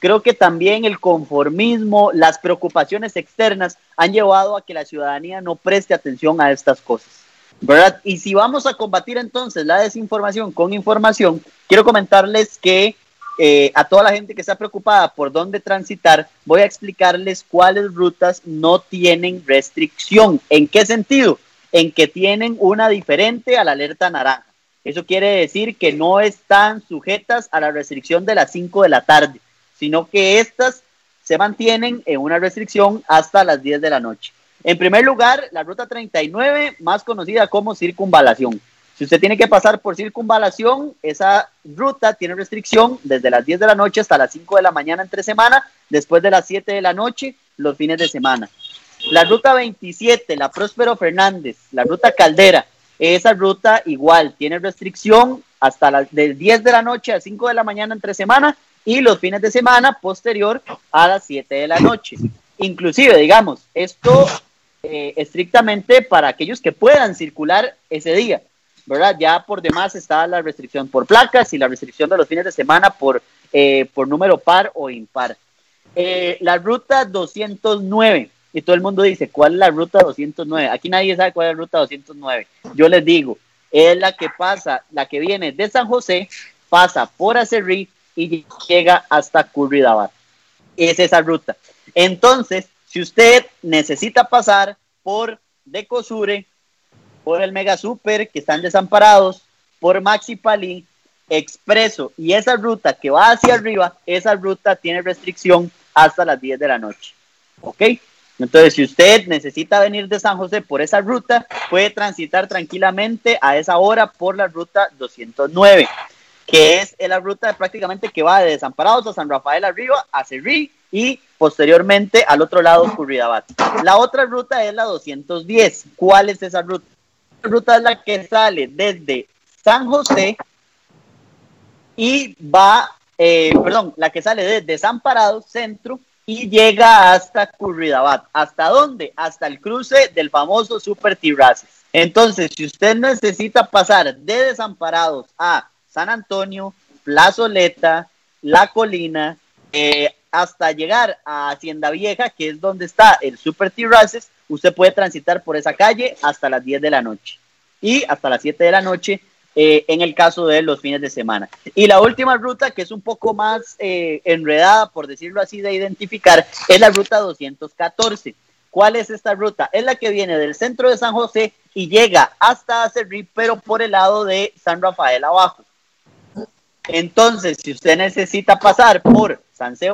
creo que también el conformismo, las preocupaciones externas han llevado a que la ciudadanía no preste atención a estas cosas. ¿verdad? Y si vamos a combatir entonces la desinformación con información, quiero comentarles que eh, a toda la gente que está preocupada por dónde transitar, voy a explicarles cuáles rutas no tienen restricción. ¿En qué sentido? En que tienen una diferente a la alerta naranja. Eso quiere decir que no están sujetas a la restricción de las 5 de la tarde, sino que estas se mantienen en una restricción hasta las 10 de la noche. En primer lugar, la ruta 39, más conocida como circunvalación. Si usted tiene que pasar por circunvalación, esa ruta tiene restricción desde las 10 de la noche hasta las 5 de la mañana entre semana, después de las 7 de la noche, los fines de semana. La ruta 27, la Próspero Fernández, la ruta Caldera, esa ruta igual tiene restricción hasta las del 10 de la noche a 5 de la mañana entre semana y los fines de semana posterior a las 7 de la noche. Inclusive, digamos, esto eh, estrictamente para aquellos que puedan circular ese día, ¿verdad? Ya por demás está la restricción por placas y la restricción de los fines de semana por, eh, por número par o impar. Eh, la ruta 209, y todo el mundo dice, ¿cuál es la ruta 209? Aquí nadie sabe cuál es la ruta 209. Yo les digo, es la que pasa, la que viene de San José, pasa por Acerrí y llega hasta Curridabat. Es esa ruta. Entonces, si usted necesita pasar por Decosure, por el Mega Super, que están desamparados, por Maxi Palín, Expreso y esa ruta que va hacia arriba, esa ruta tiene restricción hasta las 10 de la noche. ¿Ok? Entonces, si usted necesita venir de San José por esa ruta, puede transitar tranquilamente a esa hora por la ruta 209, que es la ruta prácticamente que va de Desamparados a San Rafael arriba, a Cerrí y posteriormente al otro lado Curridabat. La otra ruta es la 210. ¿Cuál es esa ruta? La ruta es la que sale desde San José y va, eh, perdón, la que sale desde San Parado, centro, y llega hasta Curridabat. ¿Hasta dónde? Hasta el cruce del famoso Super Tirraces. Entonces, si usted necesita pasar de Desamparados a San Antonio, Plazoleta, La Colina, eh, hasta llegar a Hacienda Vieja, que es donde está el Super Terraces, usted puede transitar por esa calle hasta las 10 de la noche y hasta las 7 de la noche eh, en el caso de los fines de semana. Y la última ruta, que es un poco más eh, enredada, por decirlo así, de identificar, es la ruta 214. ¿Cuál es esta ruta? Es la que viene del centro de San José y llega hasta Acerrí, pero por el lado de San Rafael abajo. Entonces, si usted necesita pasar por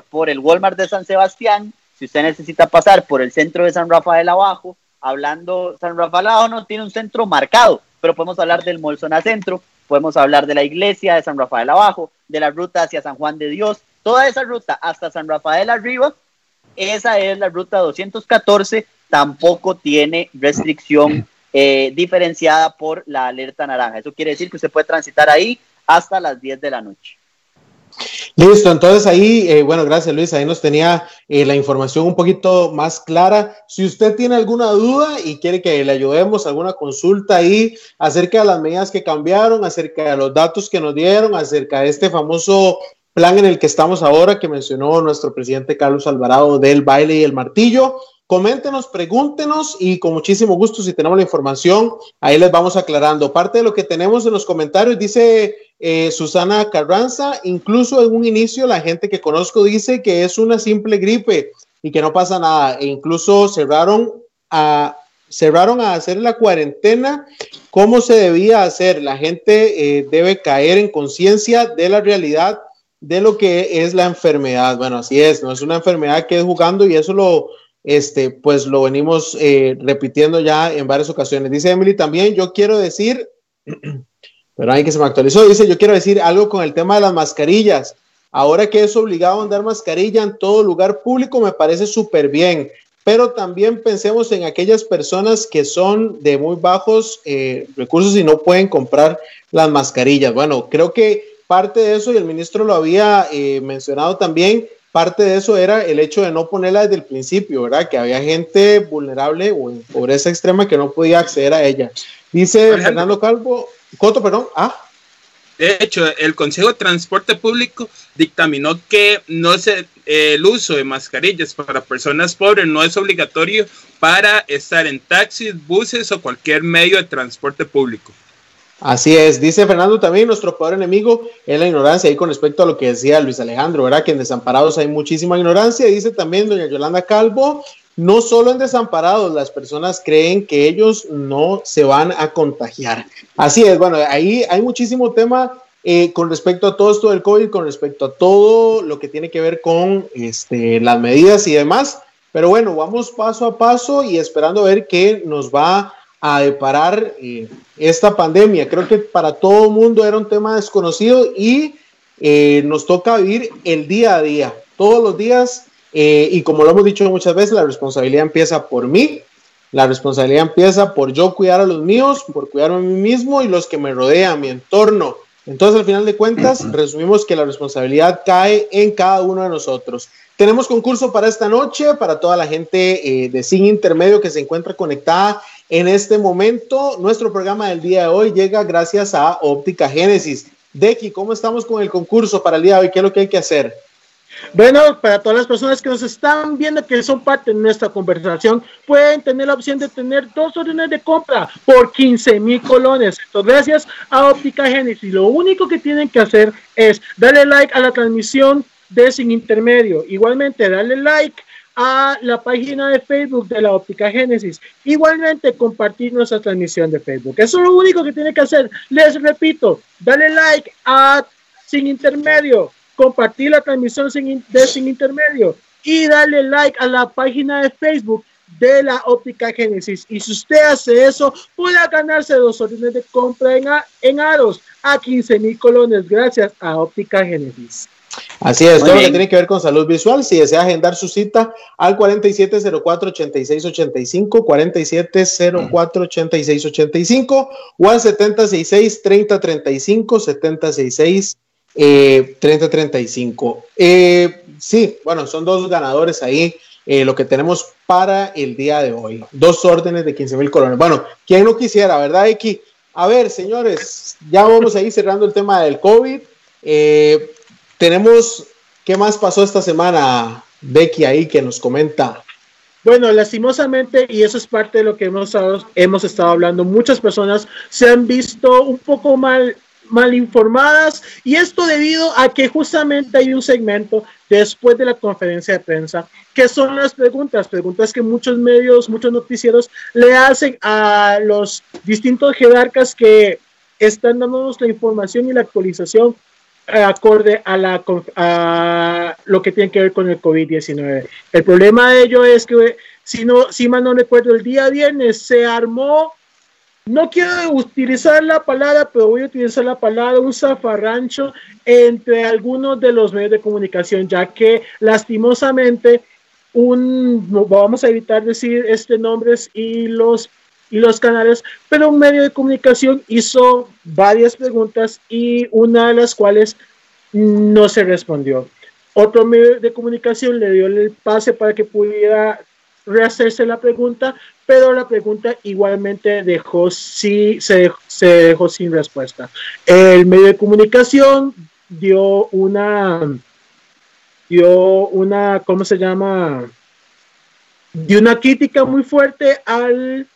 por el Walmart de San Sebastián, si usted necesita pasar por el centro de San Rafael abajo, hablando, San Rafael abajo no tiene un centro marcado, pero podemos hablar del Molsona Centro, podemos hablar de la iglesia de San Rafael abajo, de la ruta hacia San Juan de Dios, toda esa ruta hasta San Rafael arriba, esa es la ruta 214, tampoco tiene restricción eh, diferenciada por la alerta naranja. Eso quiere decir que usted puede transitar ahí hasta las 10 de la noche. Listo, entonces ahí, eh, bueno, gracias Luis, ahí nos tenía eh, la información un poquito más clara. Si usted tiene alguna duda y quiere que le ayudemos, alguna consulta ahí acerca de las medidas que cambiaron, acerca de los datos que nos dieron, acerca de este famoso plan en el que estamos ahora que mencionó nuestro presidente Carlos Alvarado del baile y el martillo, coméntenos, pregúntenos y con muchísimo gusto si tenemos la información, ahí les vamos aclarando. Parte de lo que tenemos en los comentarios dice eh, Susana Carranza, incluso en un inicio la gente que conozco dice que es una simple gripe y que no pasa nada. E incluso cerraron a, cerraron a hacer la cuarentena como se debía hacer. La gente eh, debe caer en conciencia de la realidad de lo que es la enfermedad. Bueno, así es, no es una enfermedad que es jugando y eso lo, este, pues lo venimos eh, repitiendo ya en varias ocasiones. Dice Emily también, yo quiero decir, pero hay que se me actualizó, dice, yo quiero decir algo con el tema de las mascarillas. Ahora que es obligado a andar mascarilla en todo lugar público, me parece súper bien. Pero también pensemos en aquellas personas que son de muy bajos eh, recursos y no pueden comprar las mascarillas. Bueno, creo que parte de eso, y el ministro lo había eh, mencionado también, parte de eso era el hecho de no ponerla desde el principio, ¿verdad? Que había gente vulnerable o en pobreza extrema que no podía acceder a ella. Dice Fernando Calvo, Coto, perdón, ah. De hecho, el Consejo de Transporte Público dictaminó que no se, el uso de mascarillas para personas pobres no es obligatorio para estar en taxis, buses o cualquier medio de transporte público. Así es, dice Fernando también, nuestro poder enemigo es la ignorancia, y con respecto a lo que decía Luis Alejandro, ¿verdad? Que en desamparados hay muchísima ignorancia, dice también doña Yolanda Calvo, no solo en desamparados, las personas creen que ellos no se van a contagiar. Así es, bueno, ahí hay muchísimo tema eh, con respecto a todo esto del COVID, con respecto a todo lo que tiene que ver con este, las medidas y demás, pero bueno, vamos paso a paso y esperando ver qué nos va a deparar eh, esta pandemia. Creo que para todo el mundo era un tema desconocido y eh, nos toca vivir el día a día, todos los días. Eh, y como lo hemos dicho muchas veces, la responsabilidad empieza por mí, la responsabilidad empieza por yo cuidar a los míos, por cuidarme a mí mismo y los que me rodean, mi entorno. Entonces, al final de cuentas, resumimos que la responsabilidad cae en cada uno de nosotros. Tenemos concurso para esta noche, para toda la gente de Sin Intermedio que se encuentra conectada en este momento, nuestro programa del día de hoy llega gracias a Óptica Génesis. Decky, ¿cómo estamos con el concurso para el día de hoy? ¿Qué es lo que hay que hacer? Bueno, para todas las personas que nos están viendo, que son parte de nuestra conversación, pueden tener la opción de tener dos órdenes de compra por 15 mil colones. Entonces, gracias a Óptica Génesis. Lo único que tienen que hacer es darle like a la transmisión de Sin Intermedio. Igualmente, darle like a la página de Facebook de la Óptica Génesis. Igualmente compartir nuestra transmisión de Facebook. Eso es lo único que tiene que hacer. Les repito, dale like a Sin Intermedio, compartir la transmisión de Sin Intermedio y dale like a la página de Facebook de la óptica Génesis. Y si usted hace eso, puede ganarse dos órdenes de compra en, en Aros a 15 mil colones gracias a óptica Génesis. Así es, todo lo que tiene que ver con salud visual. Si desea agendar su cita al 4704-8685, 4704-8685 o al 7066-3035, 7066 3035. Eh, sí, bueno, son dos ganadores ahí. Eh, lo que tenemos para el día de hoy. Dos órdenes de 15 mil colones. Bueno, ¿quién no quisiera, verdad, X? A ver, señores, ya vamos a ir cerrando el tema del COVID. Eh, tenemos, ¿qué más pasó esta semana, Becky, ahí que nos comenta? Bueno, lastimosamente, y eso es parte de lo que hemos, hemos estado hablando, muchas personas se han visto un poco mal, mal informadas y esto debido a que justamente hay un segmento después de la conferencia de prensa que son las preguntas, preguntas que muchos medios, muchos noticieros le hacen a los distintos jerarcas que están dándonos la información y la actualización acorde a, la, lo que tiene que ver con el COVID-19. El problema de ello es que, si, no, si mal no recuerdo, el día viernes se armó, no quiero utilizar la palabra, pero voy a utilizar la palabra, un zafarrancho entre algunos de los medios de comunicación, ya que lastimosamente un, vamos a evitar decir este nombres y los y los canales, pero un medio de comunicación hizo varias preguntas y una de las cuales no se respondió. Otro medio de comunicación le dio el pase para que pudiera rehacerse la pregunta, pero la pregunta igualmente dejó sí, se, se dejó sin respuesta. El medio de comunicación dio una, dio una, ¿cómo se llama? Dio una crítica muy fuerte al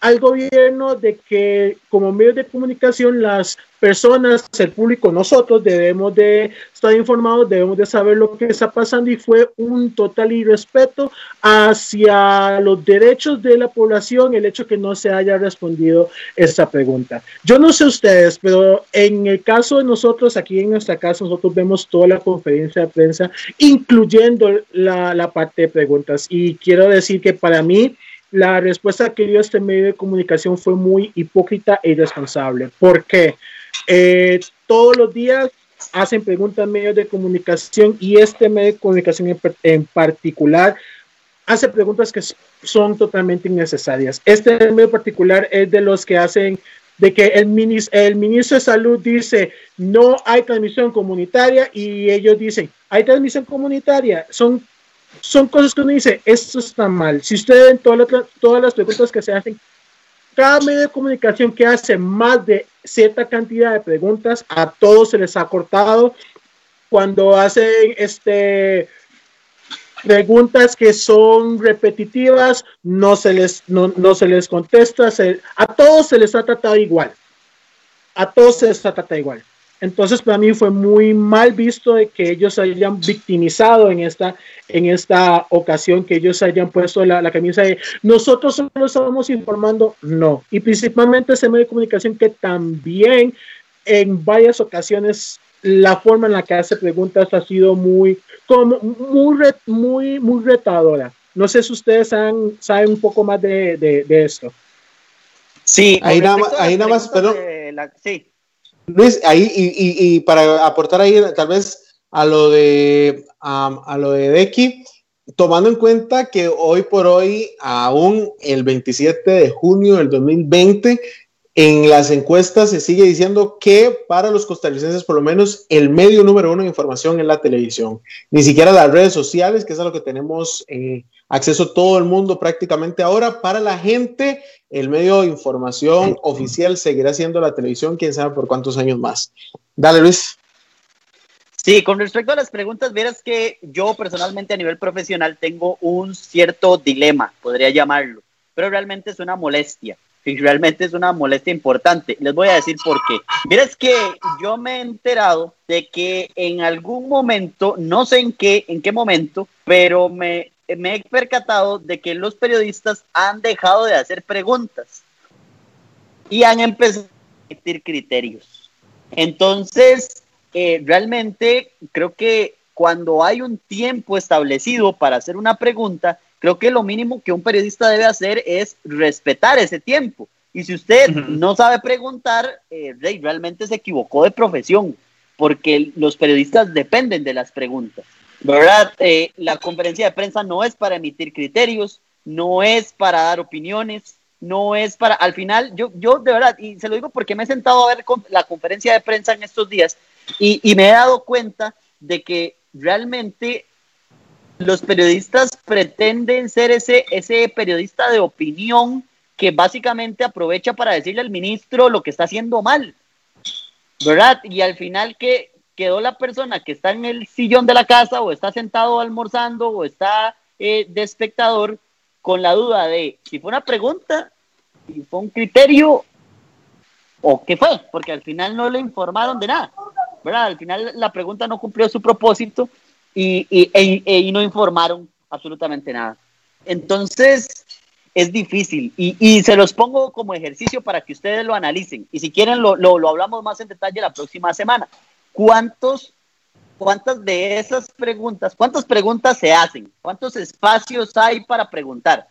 al gobierno de que como medios de comunicación las personas, el público, nosotros debemos de estar informados, debemos de saber lo que está pasando y fue un total irrespeto hacia los derechos de la población el hecho que no se haya respondido esta pregunta. Yo no sé ustedes, pero en el caso de nosotros, aquí en nuestra casa, nosotros vemos toda la conferencia de prensa, incluyendo la, la parte de preguntas. Y quiero decir que para mí, la respuesta que dio este medio de comunicación fue muy hipócrita e irresponsable. porque eh, todos los días hacen preguntas medios de comunicación y este medio de comunicación en, particular hace preguntas que son totalmente innecesarias. Este medio particular es de los que hacen de que el, el ministro de salud dice no hay transmisión comunitaria y ellos dicen hay transmisión comunitaria. Son son cosas que uno dice, esto está mal. Si ustedes ven todas las, todas las preguntas que se hacen, cada medio de comunicación que hace más de cierta cantidad de preguntas, a todos se les ha cortado. Cuando hacen este, preguntas que son repetitivas, no se les, no, no se les contesta, a todos se les ha tratado igual. A todos se les ha tratado igual. Entonces, para mí fue muy mal visto de que ellos hayan victimizado en esta, en esta ocasión, que ellos hayan puesto la, la camisa de nosotros solo estamos informando, no. Y principalmente ese medio de comunicación que también en varias ocasiones la forma en la que hace preguntas ha sido muy, como, muy, muy, muy retadora. No sé si ustedes han, saben un poco más de, de, esto. Sí, ahí nada, ahí nada más, perdón. sí Luis, ahí, y, para aportar ahí tal vez a lo de, a lo de Becky, tomando en cuenta que hoy por hoy, aún el 27 de junio del 2020, en las encuestas se sigue diciendo que para los costarricenses, por lo menos, el medio número uno de información es la televisión. Ni siquiera las redes sociales, que es a lo que tenemos eh, acceso todo el mundo prácticamente ahora. Para la gente, el medio de información oficial seguirá siendo la televisión, quién sabe por cuántos años más. Dale, Luis. Sí, con respecto a las preguntas, verás que yo personalmente a nivel profesional tengo un cierto dilema, podría llamarlo, pero realmente es una molestia y realmente es una molestia importante. Les voy a decir por qué. Mira, es que yo me he enterado de que en algún momento, no sé en qué, en qué momento, pero me, me he percatado de que los periodistas han dejado de hacer preguntas y han empezado a emitir criterios. Entonces, eh, realmente creo que cuando hay un tiempo establecido para hacer una pregunta, creo que lo mínimo que un periodista debe hacer es respetar ese tiempo. Y si usted no sabe preguntar, eh, realmente se equivocó de profesión, porque los periodistas dependen de las preguntas. ¿Verdad? Eh, la conferencia de prensa no es para emitir criterios, no es para dar opiniones, no es para, al final, yo, yo de verdad, y se lo digo porque me he sentado a ver la conferencia de prensa en estos días y, me he dado cuenta de que realmente los periodistas pretenden ser ese, ese periodista de opinión que básicamente aprovecha para decirle al ministro lo que está haciendo mal, ¿verdad? Y al final que quedó la persona que está en el sillón de la casa o está sentado almorzando o está eh, de espectador con la duda de si fue una pregunta, si fue un criterio o qué fue, porque al final no le informaron de nada, ¿verdad? Al final la pregunta no cumplió su propósito y, y, e, e, no informaron absolutamente nada. Entonces, es difícil y, y, se los pongo como ejercicio para que ustedes lo analicen. Y si quieren, lo, lo, lo hablamos más en detalle la próxima semana. ¿Cuántos, ¿Cuántas de esas preguntas, cuántas preguntas se hacen? ¿Cuántos espacios hay para preguntar?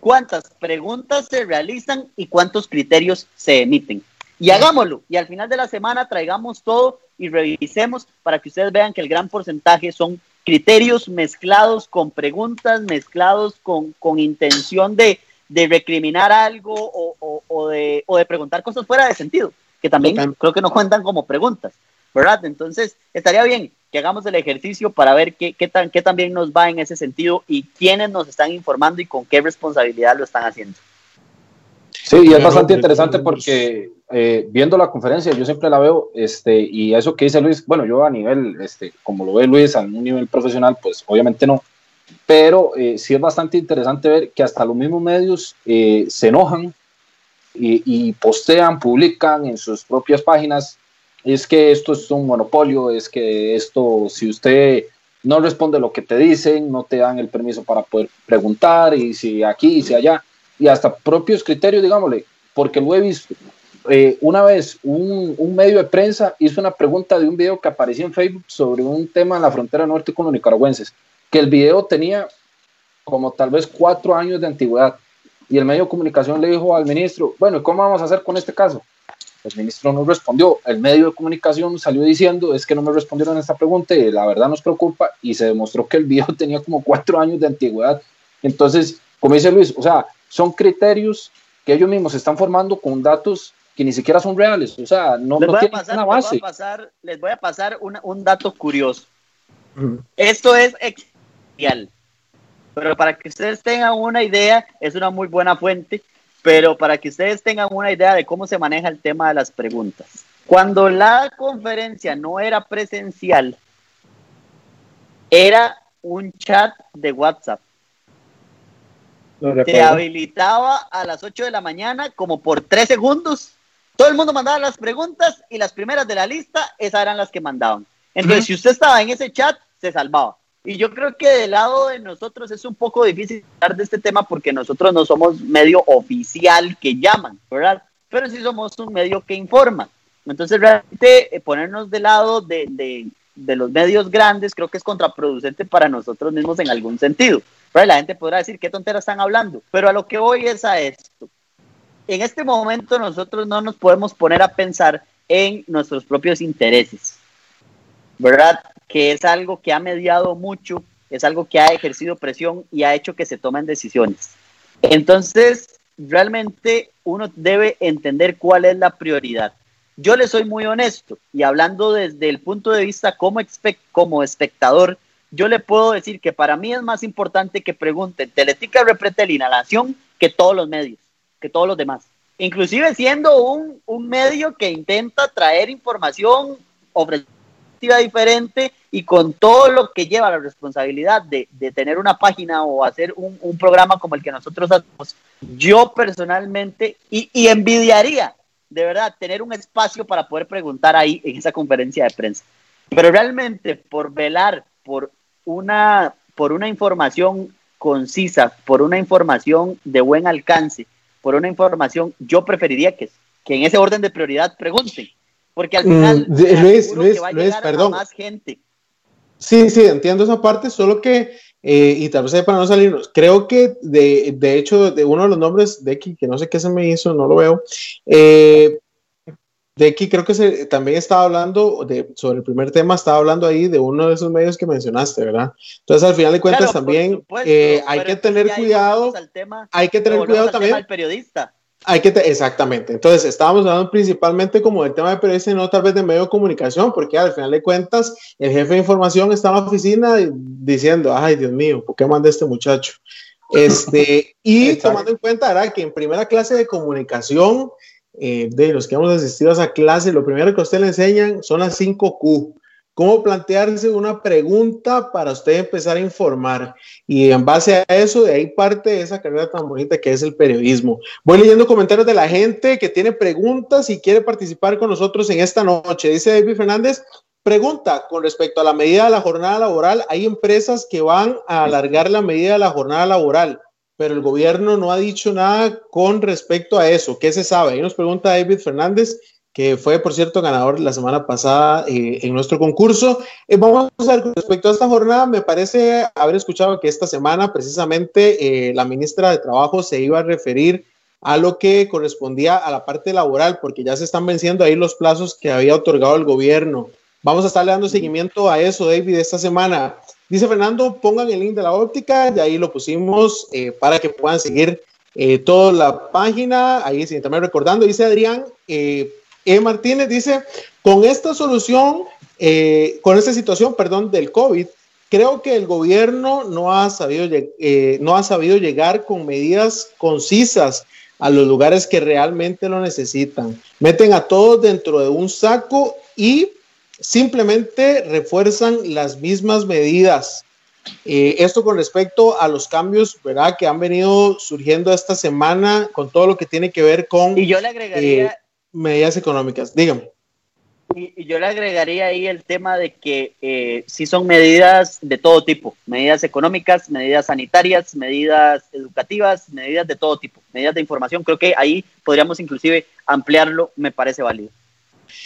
¿Cuántas preguntas se realizan y cuántos criterios se emiten? Y hagámoslo. Y al final de la semana traigamos todo y revisemos para que ustedes vean que el gran porcentaje son criterios mezclados con preguntas, mezclados con, con intención de, de, recriminar algo o, o, o, de, o, de, preguntar cosas fuera de sentido, que también creo que no cuentan como preguntas. ¿Verdad? Entonces, estaría bien que hagamos el ejercicio para ver qué, qué, tan, qué tan bien nos va en ese sentido y quiénes nos están informando y con qué responsabilidad lo están haciendo. Sí, y es bastante interesante porque eh, viendo la conferencia, yo siempre la veo, este, y eso que dice Luis, bueno, yo a nivel, este, como lo ve Luis, a un nivel profesional, pues obviamente no, pero eh, sí es bastante interesante ver que hasta los mismos medios eh, se enojan y, y, postean, publican en sus propias páginas, es que esto es un monopolio, es que esto, si usted no responde lo que te dicen, no te dan el permiso para poder preguntar, y si aquí, y si allá y hasta propios criterios, digámosle, porque lo he visto. Eh, una vez un, un, medio de prensa hizo una pregunta de un video que apareció en Facebook sobre un tema en la frontera norte con los nicaragüenses, que el video tenía como tal vez cuatro años de antigüedad. Y el medio de comunicación le dijo al ministro, bueno, ¿cómo vamos a hacer con este caso? El ministro no respondió. El medio de comunicación salió diciendo, es que no me respondieron a esta pregunta y la verdad nos preocupa. Y se demostró que el video tenía como cuatro años de antigüedad. Entonces, como dice Luis, o sea, son criterios que ellos mismos se están formando con datos que ni siquiera son reales, o sea, no, les no tienen una base. Les voy a pasar, les voy a pasar una, un dato curioso. Esto es existencial, pero para que ustedes tengan una idea, es una muy buena fuente, pero para que ustedes tengan una idea de cómo se maneja el tema de las preguntas. Cuando la conferencia no era presencial, era un chat de WhatsApp te habilitaba a las 8 de la mañana como por 3 segundos. Todo el mundo mandaba las preguntas y las primeras de la lista, esas eran las que mandaban. Entonces, si usted estaba en ese chat, se salvaba. Y yo creo que del lado de nosotros es un poco difícil hablar de este tema porque nosotros no somos medio oficial que llaman, ¿verdad? Pero sí somos un medio que informa. Entonces, realmente eh, ponernos del lado de, de, de los medios grandes creo que es contraproducente para nosotros mismos en algún sentido. La gente podrá decir qué tonteras están hablando, pero a lo que voy es a esto. En este momento nosotros no nos podemos poner a pensar en nuestros propios intereses, ¿verdad? Que es algo que ha mediado mucho, es algo que ha ejercido presión y ha hecho que se tomen decisiones. Entonces, realmente uno debe entender cuál es la prioridad. Yo le soy muy honesto y hablando desde el punto de vista como, espectador, yo le puedo decir que para mí es más importante que pregunten Teletica, Repretel y Nación que todos los medios, que todos los demás. Inclusive siendo un, medio que intenta traer información objetiva diferente y con todo lo que lleva la responsabilidad de, de tener una página o hacer un, un, programa como el que nosotros hacemos, yo personalmente, y, y envidiaría de verdad tener un espacio para poder preguntar ahí en esa conferencia de prensa. Pero realmente por velar por una, por una información concisa, por una información de buen alcance, por una información, yo preferiría que, que en ese orden de prioridad pregunten, porque al final mm, Luis, Luis, Luis, perdón. más gente. Sí, sí, entiendo esa parte, solo que, eh, y tal vez para no salirnos, creo que de, de, hecho, de uno de los nombres de que no sé qué se me hizo, no lo veo, eh, de creo que se, también estaba hablando de, sobre el primer tema, estaba hablando ahí de uno de esos medios que mencionaste, ¿verdad? Entonces, al final de cuentas, claro, también supuesto, eh, hay que tener cuidado. Hay que tener cuidado también. Al periodista. Hay que, exactamente. Entonces, estábamos hablando principalmente como del tema de periodista y no tal vez de medio de comunicación, porque al final de cuentas, el jefe de información está en la oficina diciendo, ay, Dios mío, ¿por qué manda este muchacho? Este, y tomando en cuenta, ¿verdad? Que en primera clase de comunicación, eh, de los que hemos asistido a esa clase, lo primero que a usted le enseñan son las 5 Q. Cómo plantearse una pregunta para usted empezar a informar. Y en base a eso, de ahí parte de esa carrera tan bonita que es el periodismo. Voy leyendo comentarios de la gente que tiene preguntas y quiere participar con nosotros en esta noche. Dice David Fernández, pregunta con respecto a la medida de la jornada laboral. Hay empresas que van a alargar la medida de la jornada laboral pero el gobierno no ha dicho nada con respecto a eso. ¿Qué se sabe? Ahí nos pregunta David Fernández, que fue, por cierto, ganador la semana pasada eh, en nuestro concurso. Eh, vamos a ver respecto a esta jornada. Me parece haber escuchado que esta semana, precisamente, eh, la ministra de Trabajo se iba a referir a lo que correspondía a la parte laboral, porque ya se están venciendo ahí los plazos que había otorgado el gobierno. Vamos a estarle dando seguimiento a eso, David, esta semana. Dice Fernando, pongan el link de la óptica y ahí lo pusimos para que puedan seguir eh, toda la página. Ahí sí, también recordando, dice Adrián, eh, E. Martínez dice, con esta solución, eh, con esta situación, perdón, del COVID, creo que el gobierno no ha sabido, eh, no ha sabido llegar con medidas concisas a los lugares que realmente lo necesitan. Meten a todos dentro de un saco y simplemente refuerzan las mismas medidas. Eh, esto con respecto a los cambios, ¿verdad? Que han venido surgiendo esta semana con todo lo que tiene que ver con y yo le agregaría, eh, medidas económicas. Dígame. Y, yo le agregaría ahí el tema de que eh, sí son medidas de todo tipo, medidas económicas, medidas sanitarias, medidas educativas, medidas de todo tipo, medidas de información. Creo que ahí podríamos inclusive ampliarlo, me parece válido.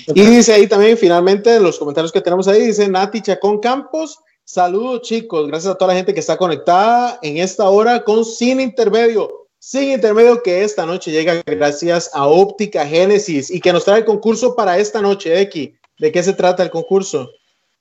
Y dice ahí también, finalmente, los comentarios que tenemos ahí, dice Nati Chacón Campos, saludos chicos, gracias a toda la gente que está conectada en esta hora con Sin Intermedio. Sin intermedio que esta noche llega gracias a Óptica Génesis y que nos trae el concurso para esta noche, X. ¿De qué se trata el concurso?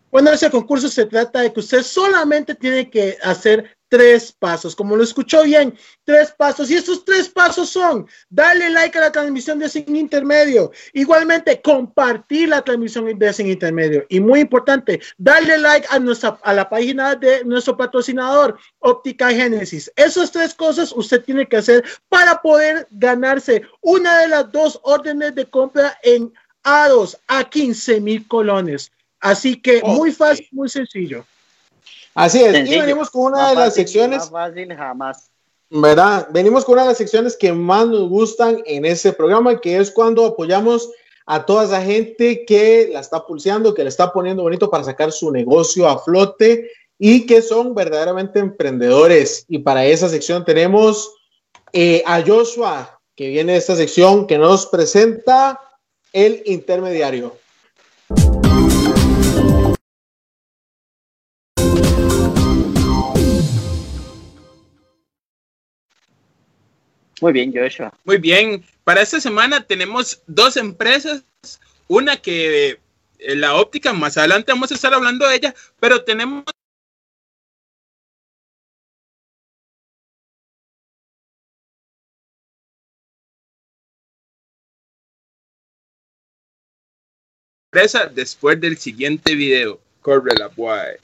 Bueno, ese concurso se trata de que usted solamente tiene que hacer tres pasos, como lo escuchó bien, tres pasos. Y esos tres pasos son darle like a la transmisión de Sin Intermedio, igualmente compartir la transmisión de Sin Intermedio y muy importante, darle like a, nuestra, a la página de nuestro patrocinador, Óptica Génesis. Esas tres cosas usted tiene que hacer para poder ganarse una de las dos órdenes de compra en A2 a 15 mil colones. Así que muy fácil, muy sencillo. Así es, y venimos con una de las secciones. Más fácil jamás. ¿Verdad? Venimos con una de las secciones que más nos gustan en ese programa, que es cuando apoyamos a toda esa gente que la está pulseando, que le está poniendo bonito para sacar su negocio a flote y que son verdaderamente emprendedores. Y para esa sección tenemos eh, a Joshua, que viene de esta sección que nos presenta el intermediario. Muy bien, Joshua. Muy bien. Para esta semana tenemos dos empresas. Una que eh, la óptica, más adelante vamos a estar hablando de ella, pero tenemos después del siguiente video. Corre la boy.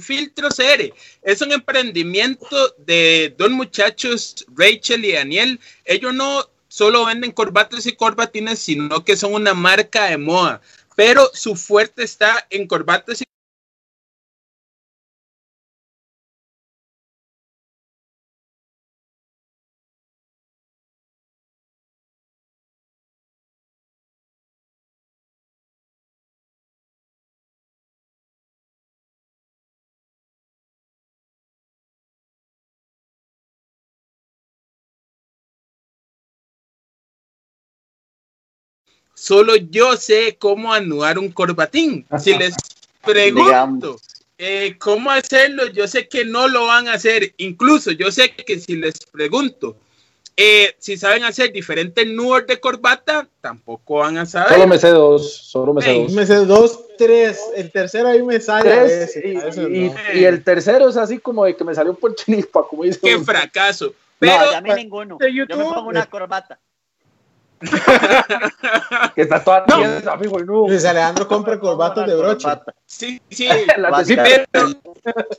Filtro CR es un emprendimiento de dos muchachos, Rachel y Daniel. Ellos no solo venden corbatas y corbatines, sino que son una marca de moda, pero su fuerte está en corbatas y solo yo sé cómo anudar un corbatín. Si les pregunto eh, cómo hacerlo, yo sé que no lo van a hacer. Incluso yo sé que si les pregunto eh, si saben hacer diferentes nudos de corbata, tampoco van a saber. Solo me sé dos, solo me sé dos. Me sé dos, tres. El tercero ahí me sale. y, el tercero es así como de que me salió un porchinispa, como dice. Qué fracaso. Pero, no, a mí ninguno. Yo me pongo una corbata. que está toda tiesa, amigo, no. Luis Alejandro compra corbatas de broche. Sí, sí,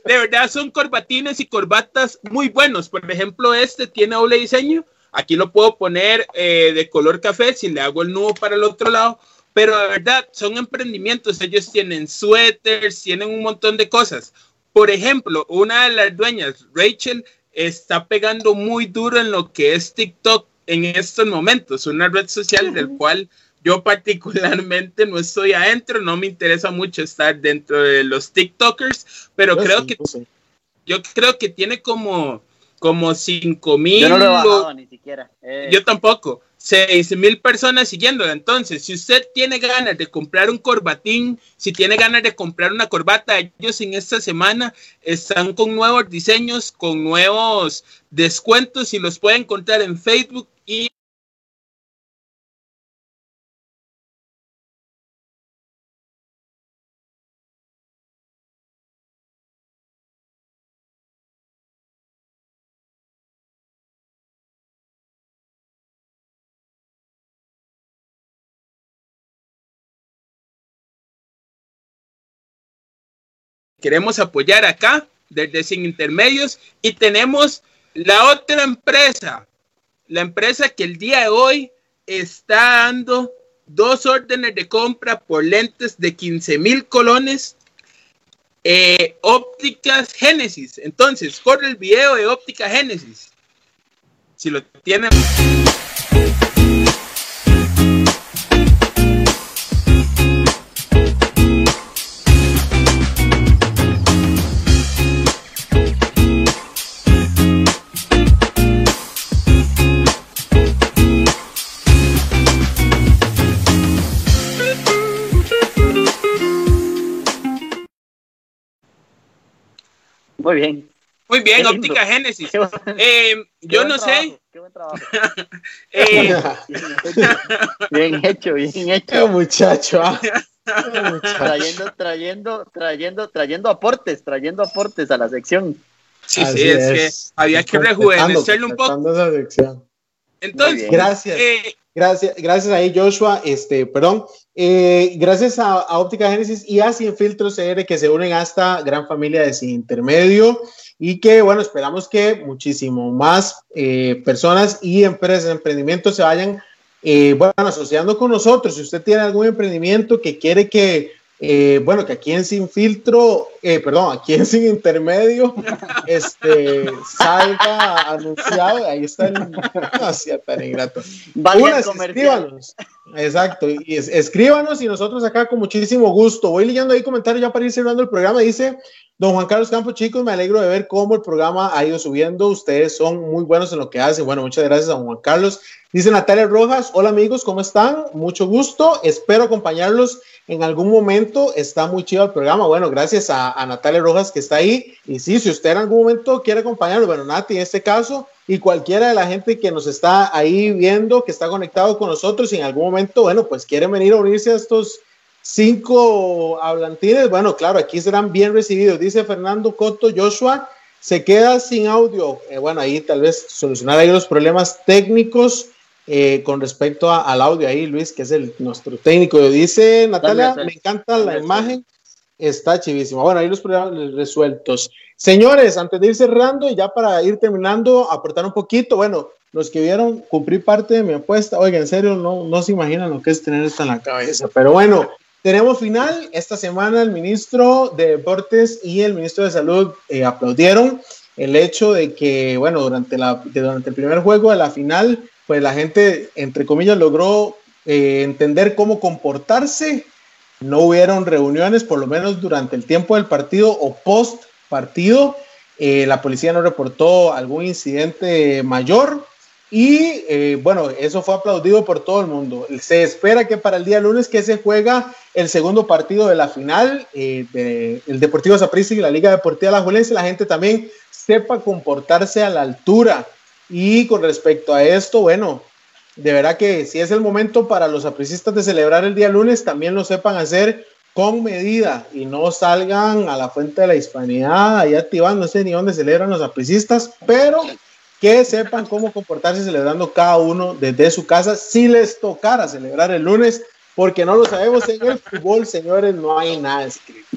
de verdad son corbatines y corbatas muy buenos. Por ejemplo, este tiene doble diseño. Aquí lo puedo poner eh, de color café si le hago el nudo para el otro lado. Pero de verdad son emprendimientos. Ellos tienen suéteres, tienen un montón de cosas. Por ejemplo, una de las dueñas, Rachel, está pegando muy duro en lo que es TikTok en estos momentos, una red social del cual Yo particularmente no estoy adentro, no me interesa mucho estar dentro de los TikTokers, pero creo que yo creo que tiene como como 5 mil. Yo no lo he bajado ni siquiera. Eh. Yo tampoco. 6 mil personas siguiéndola. Entonces, si usted tiene ganas de comprar un corbatín, si tiene ganas de comprar una corbata, ellos en esta semana están con nuevos diseños, con nuevos descuentos y los puede encontrar en Facebook y queremos apoyar acá desde Sin Intermedios y tenemos la otra empresa, la empresa que el día de hoy está dando dos órdenes de compra por lentes de 15 mil colones. Eh, ópticas Génesis. Entonces, corre el video de óptica Génesis. Si lo tienen. Muy bien. Muy bien, óptica Génesis. Eh, yo no sé. Qué buen trabajo. eh, bien hecho, bien hecho. Qué muchacho. Ah. trayendo, trayendo, trayendo, trayendo aportes, trayendo aportes a la sección. Sí, Así sí, es, es, que había que rejuvenecerle un poco. Entonces, gracias. Eh, gracias, gracias ahí, Joshua. Este, perdón. Eh, gracias a, Óptica Génesis y a Sin Filtros CR que se unen a esta gran familia de Sin Intermedio y que, bueno, esperamos que muchísimo más eh, personas y empresas, emprendimientos se vayan, eh, bueno, asociando con nosotros. Si usted tiene algún emprendimiento que quiere que eh, bueno, que aquí en Sin Filtro, eh, perdón, aquí en Sin Intermedio, este, salga anunciado, ahí está el, no tan ingrato. escríbanos, exacto, y escríbanos y nosotros acá con muchísimo gusto. Voy leyendo ahí comentarios ya para ir cerrando el programa, dice Don Juan Carlos Campos, chicos, me alegro de ver cómo el programa ha ido subiendo, ustedes son muy buenos en lo que hacen, bueno, muchas gracias a Don Juan Carlos. Dice Natalia Rojas, hola amigos, ¿cómo están? Mucho gusto, espero acompañarlos en algún momento. Está muy chido el programa. Bueno, gracias a, Natalia Rojas que está ahí. Y sí, si usted en algún momento quiere acompañarnos, bueno, Nati en este caso, y cualquiera de la gente que nos está ahí viendo, que está conectado con nosotros, y en algún momento, bueno, pues quiere venir a unirse a estos cinco hablantines, bueno, claro, aquí serán bien recibidos. Dice Fernando Coto Joshua, se queda sin audio. Eh, bueno, ahí tal vez solucionar ahí los problemas técnicos eh, con respecto al audio ahí, Luis, que es el, nuestro técnico. Dice Natalia, me encanta la imagen, está chivísima. Bueno, ahí los problemas resueltos. Señores, antes de ir cerrando y ya para ir terminando, aportar un poquito, bueno, los que vieron, cumplí parte de mi apuesta. Oiga, en serio, no, no se imaginan lo que es tener esto en la cabeza, pero bueno. Tenemos final. Esta semana el ministro de Deportes y el ministro de Salud eh, aplaudieron el hecho de que, bueno, durante, la, durante el primer juego de la final, pues la gente, entre comillas, logró eh, entender cómo comportarse. No hubieron reuniones, por lo menos durante el tiempo del partido o post partido. Eh, la policía no reportó algún incidente mayor. Y eh, bueno, eso fue aplaudido por todo el mundo. Se espera que para el día lunes que se juega el segundo partido de la final del Deportivo Saprissa y la Liga Deportiva La Juelense, la gente también sepa comportarse a la altura y con respecto a esto, bueno, de verdad que si es el momento para los apricistas de celebrar el día lunes, también lo sepan hacer con medida y no salgan a la fuente de la hispanidad ahí activando, no sé ni dónde celebran los apricistas, pero que sepan cómo comportarse celebrando cada uno desde su casa si les tocara celebrar el lunes, porque no lo sabemos en el fútbol, señores, no hay nada escrito.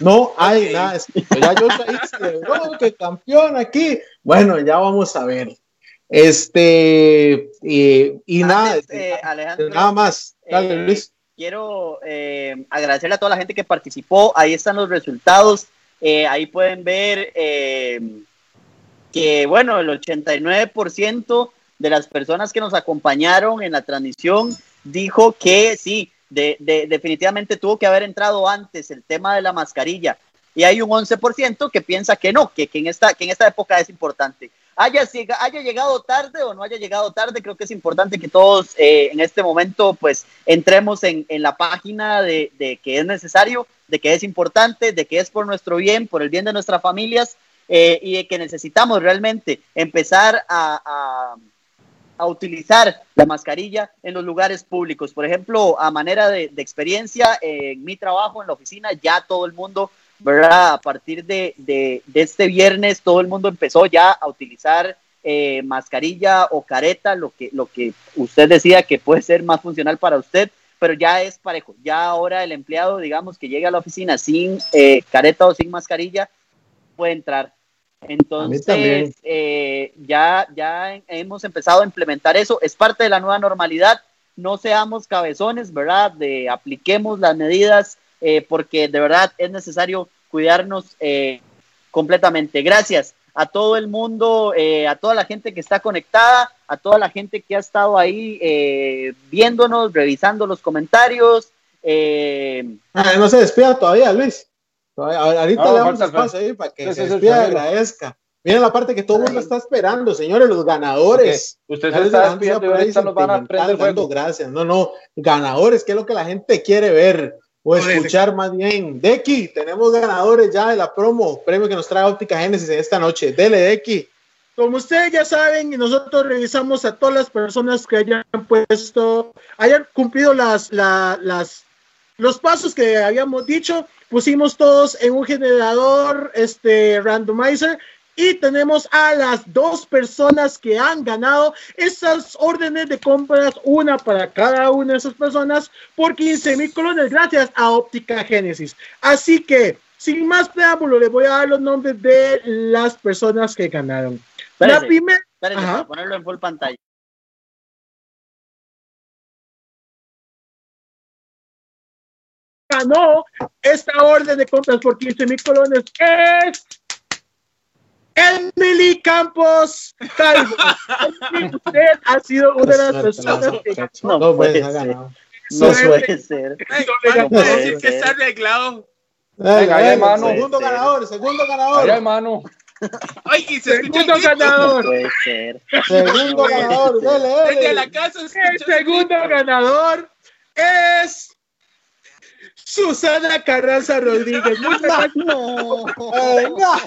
No hay nada escrito. Ya yo ahí celebró que campeón aquí. Bueno, ya vamos a ver. Este, y, nada, eh, nada más. Eh, quiero eh, agradecerle a toda la gente que participó. Ahí están los resultados. ahí pueden ver que, bueno, el 89% de las personas que nos acompañaron en la transmisión dijo que sí, de, definitivamente tuvo que haber entrado antes el tema de la mascarilla. Y hay un 11% que piensa que no, que, en esta, que en esta época es importante. Haya, haya llegado tarde o no haya llegado tarde, creo que es importante que todos eh, en este momento pues entremos en, la página de, que es necesario, de que es importante, de que es por nuestro bien, por el bien de nuestras familias eh, y de que necesitamos realmente empezar a a utilizar la mascarilla en los lugares públicos. Por ejemplo, a manera de, experiencia, en mi trabajo en la oficina, ya todo el mundo, ¿verdad? A partir de, este viernes, todo el mundo empezó ya a utilizar eh, mascarilla o careta, lo que, lo que usted decía que puede ser más funcional para usted, pero ya es parejo. Ya ahora el empleado, digamos, que llega a la oficina sin eh, careta o sin mascarilla, puede entrar entonces, eh, ya, ya hemos empezado a implementar eso. Es parte de la nueva normalidad. No seamos cabezones, ¿verdad? De apliquemos las medidas eh, porque de verdad es necesario cuidarnos eh, completamente. Gracias a todo el mundo, a toda la gente que está conectada, a toda la gente que ha estado ahí viéndonos, revisando los comentarios. Ah, no se despida todavía, Luis. Ahorita le damos espacio ahí para que se despida agradezca. Miren la parte que todo el mundo está esperando, señores, los ganadores. Usted se está despidiendo y ahorita nos van a prender fuego. Gracias. No, no, ganadores, que es lo que la gente quiere ver o escuchar más bien. Deki, tenemos ganadores ya de la promo, premio que nos trae Óptica Génesis en esta noche. Dele, Deki. Como ustedes ya saben, nosotros revisamos a todas las personas que hayan puesto, hayan cumplido las, las, los pasos que habíamos dicho pusimos todos en un generador este randomizer y tenemos a las dos personas que han ganado esas órdenes de compras, una para cada una de esas personas, por 15 mil colones, gracias a Óptica Génesis. Así que, sin más preámbulo, les voy a dar los nombres de las personas que ganaron. la primera. ponerlo en full pantalla. ganó esta orden de compras por 15 mil colones es Emily Campos Calvo. Usted ha sido una de las personas que no, puede ser. No puede ser. No puede decir que está arreglado. Venga, hermano. Segundo ganador, segundo ganador. hermano. Ay, se segundo ganador. Puede ser. Segundo ganador, dele, dele. Desde la casa El segundo ganador es Susana Carranza Rodríguez. Muchas gracias. No,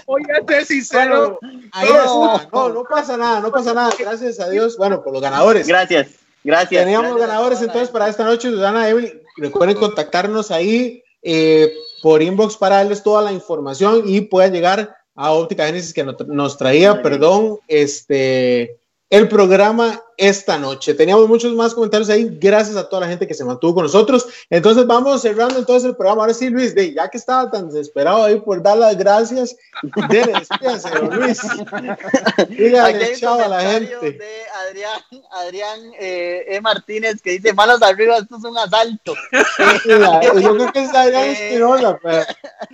Voy a ser sincero. no, no, no pasa nada, no pasa nada. Gracias a Dios. Bueno, por los ganadores. Gracias. Gracias. Teníamos ganadores entonces para esta noche, Susana, Evelyn. Recuerden contactarnos ahí eh, por inbox para darles toda la información y puedan llegar a Óptica Génesis que nos traía, perdón, este el programa esta noche. Teníamos muchos más comentarios ahí, gracias a toda la gente que se mantuvo con nosotros. Entonces vamos cerrando entonces el programa. Ahora sí, Luis, de, ya que estaba tan desesperado ahí por dar las gracias, dele, despídase, Luis. Dígale chao a la gente. De Adrián, Adrián eh, E. Martínez que dice, malas arriba, esto es un asalto. yo creo que es Adrián Espinosa, pero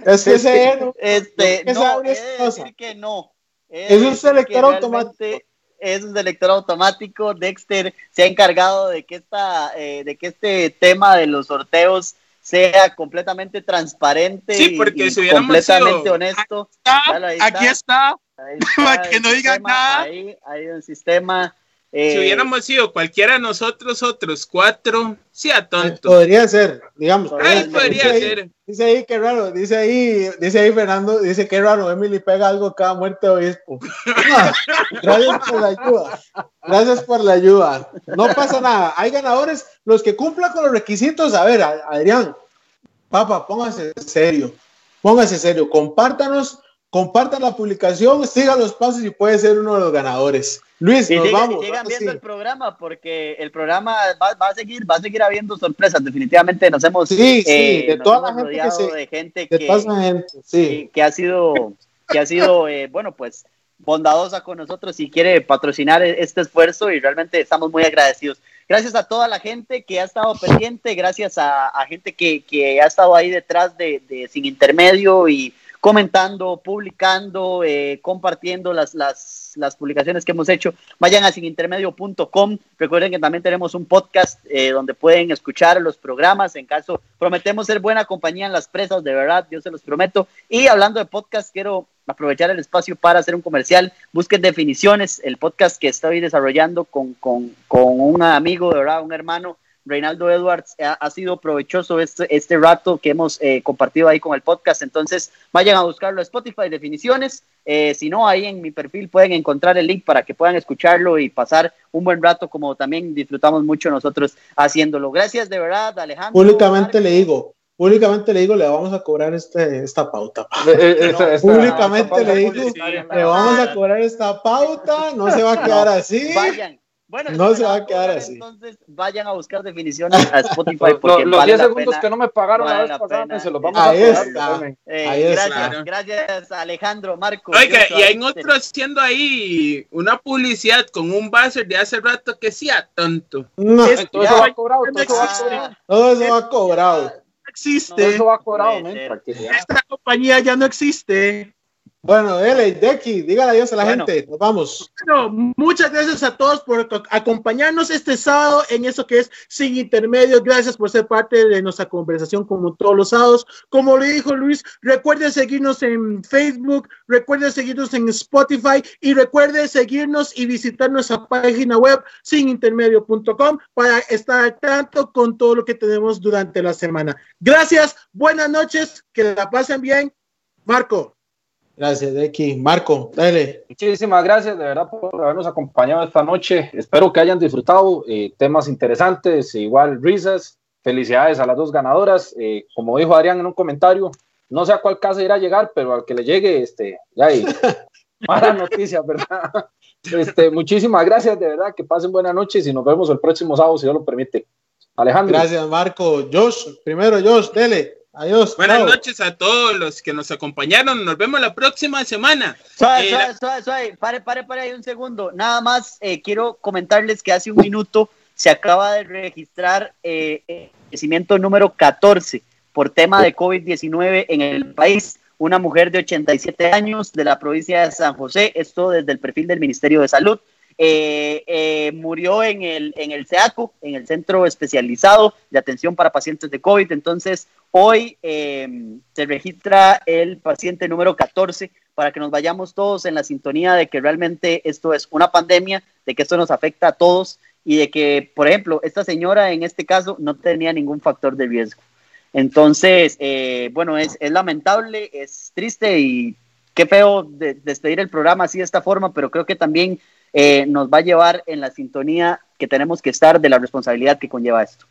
es que ese este, no, decir que no. Es un selector automático es un selector automático. Dexter se ha encargado de que, esta, eh, de que este tema de los sorteos sea completamente transparente sí, porque y, si completamente honesto. Aquí está, para que no digan nada. Ahí hay un sistema si eh, hubiéramos sido cualquiera de nosotros, otros cuatro, sí a tonto. Podría ser, digamos. podría dice ser. Ahí, dice ahí, qué raro, dice ahí, dice ahí Fernando, dice qué raro, Emily pega algo cada muerte obispo. gracias por la ayuda. Gracias por la ayuda. No pasa nada. Hay ganadores, los que cumplan con los requisitos. A ver, Adrián, papá, póngase serio. Póngase serio. Compártanos compartan la publicación, sigan los pasos y puede ser uno de los ganadores. Luis, nos vamos. Y sigan viendo el programa porque el programa va, a seguir, va a seguir habiendo sorpresas. Definitivamente nos hemos, sí, sí, eh, de toda la gente que se, de gente de que, gente, sí. que ha sido, que ha sido, eh, bueno, pues bondadosa con nosotros y quiere patrocinar este esfuerzo y realmente estamos muy agradecidos. Gracias a toda la gente que ha estado pendiente, gracias a, gente que, que, ha estado ahí detrás de, de Sin Intermedio y comentando, publicando, eh, compartiendo las, las, las, publicaciones que hemos hecho. Vayan a sinintermedio.com. Recuerden que también tenemos un podcast eh, donde pueden escuchar los programas. En caso, prometemos ser buena compañía en las presas, de verdad, yo se los prometo. Y hablando de podcast, quiero aprovechar el espacio para hacer un comercial. Busquen definiciones, el podcast que estoy desarrollando con, con, con un amigo, de verdad, un hermano Reinaldo Edwards, ha, sido provechoso este, este rato que hemos eh, compartido ahí con el podcast. Entonces, vayan a buscarlo a Spotify, definiciones. Eh, si no, ahí en mi perfil pueden encontrar el link para que puedan escucharlo y pasar un buen rato, como también disfrutamos mucho nosotros haciéndolo. Gracias de verdad, Alejandro. Públicamente le digo, públicamente le digo, le vamos a cobrar este, esta pauta. Eh, públicamente le digo, le vamos a cobrar esta pauta, no se va a quedar así. Vayan, bueno, no se va a quedar así. Entonces vayan a buscar definiciones a Spotify. Porque los 10 segundos que no me pagaron la vez pasada, se los vamos Ahí a pagar. Eh, ahí gracias, gracias Alejandro, Marco. Oiga, y hay otro haciendo ahí una publicidad con un buzzer de hace rato que sea tonto. No, todo eso va cobrado. Todo eso va cobrado. Todo eso va cobrado. existe. Todo eso va cobrado, Esta compañía ya no existe. Bueno, dele, Decky, dígale adiós a la gente. Nos vamos. Bueno, muchas gracias a todos por acompañarnos este sábado en eso que es Sin Intermedios. Gracias por ser parte de nuestra conversación como todos los sábados. Como le dijo Luis, recuerden seguirnos en Facebook, recuerden seguirnos en Spotify y recuerden seguirnos y visitar nuestra página web sinintermedio.com para estar al tanto con todo lo que tenemos durante la semana. Gracias, buenas noches, que la pasen bien. Marco. Gracias, Decky. Marco, dale. Muchísimas gracias de verdad por habernos acompañado esta noche. Espero que hayan disfrutado eh, temas interesantes, igual risas. Felicidades a las dos ganadoras. Eh, como dijo Adrián en un comentario, no sé a cuál casa irá a llegar, pero al que le llegue, este, ya hay mala noticia, ¿verdad? Este, muchísimas gracias, de verdad, que pasen buenas noches y nos vemos el próximo sábado, si Dios lo permite. Alejandro. Gracias, Marco. Josh, primero, Josh, dele. Adiós. Buenas noches a todos los que nos acompañaron. Nos vemos la próxima semana. Suave, eh, suave, suave, suave. Pare, pare, pare ahí un segundo. Nada más eh, quiero comentarles que hace un minuto se acaba de registrar eh, el crecimiento número 14 por tema de COVID-19 en el país. Una mujer de 87 años de la provincia de San José, esto desde el perfil del Ministerio de Salud. Eh, eh, murió en el, en el CEACO, en el Centro Especializado de Atención para Pacientes de COVID. Entonces, hoy em, se registra el paciente número 14 para que nos vayamos todos en la sintonía de que realmente esto es una pandemia, de que esto nos afecta a todos y de que, por ejemplo, esta señora en este caso no tenía ningún factor de riesgo. Entonces, eh, bueno, es, es lamentable, es triste y qué feo de, despedir el programa así de esta forma, pero creo que también eh, nos va a llevar en la sintonía que tenemos que estar de la responsabilidad que conlleva esto.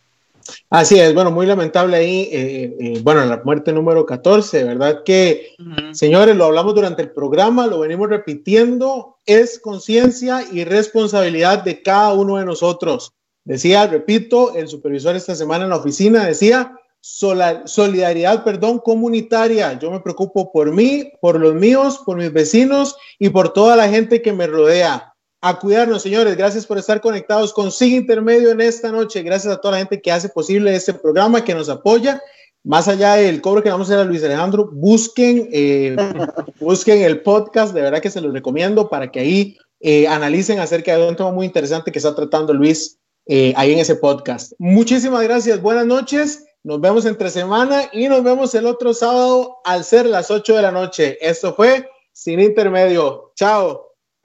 Así es, bueno, muy lamentable ahí, eh, eh, bueno, la muerte número 14, ¿verdad? Que, señores, lo hablamos durante el programa, lo venimos repitiendo, es conciencia y responsabilidad de cada uno de nosotros. Decía, repito, el supervisor esta semana en la oficina decía, solidaridad, perdón, comunitaria. Yo me preocupo por mí, por los míos, por mis vecinos y por toda la gente que me rodea a cuidarnos, señores. Gracias por estar conectados con Sigue Intermedio en esta noche. Gracias a toda la gente que hace posible este programa, que nos apoya. Más allá del cobro que vamos a hacer a Luis Alejandro, busquen, eh, busquen el podcast, de verdad que se los recomiendo para que ahí eh, analicen acerca de un tema muy interesante que está tratando Luis eh, ahí en ese podcast. Muchísimas gracias, buenas noches, nos vemos entre semana y nos vemos el otro sábado al ser las 8 de la noche. Esto fue Sin Intermedio. Chao.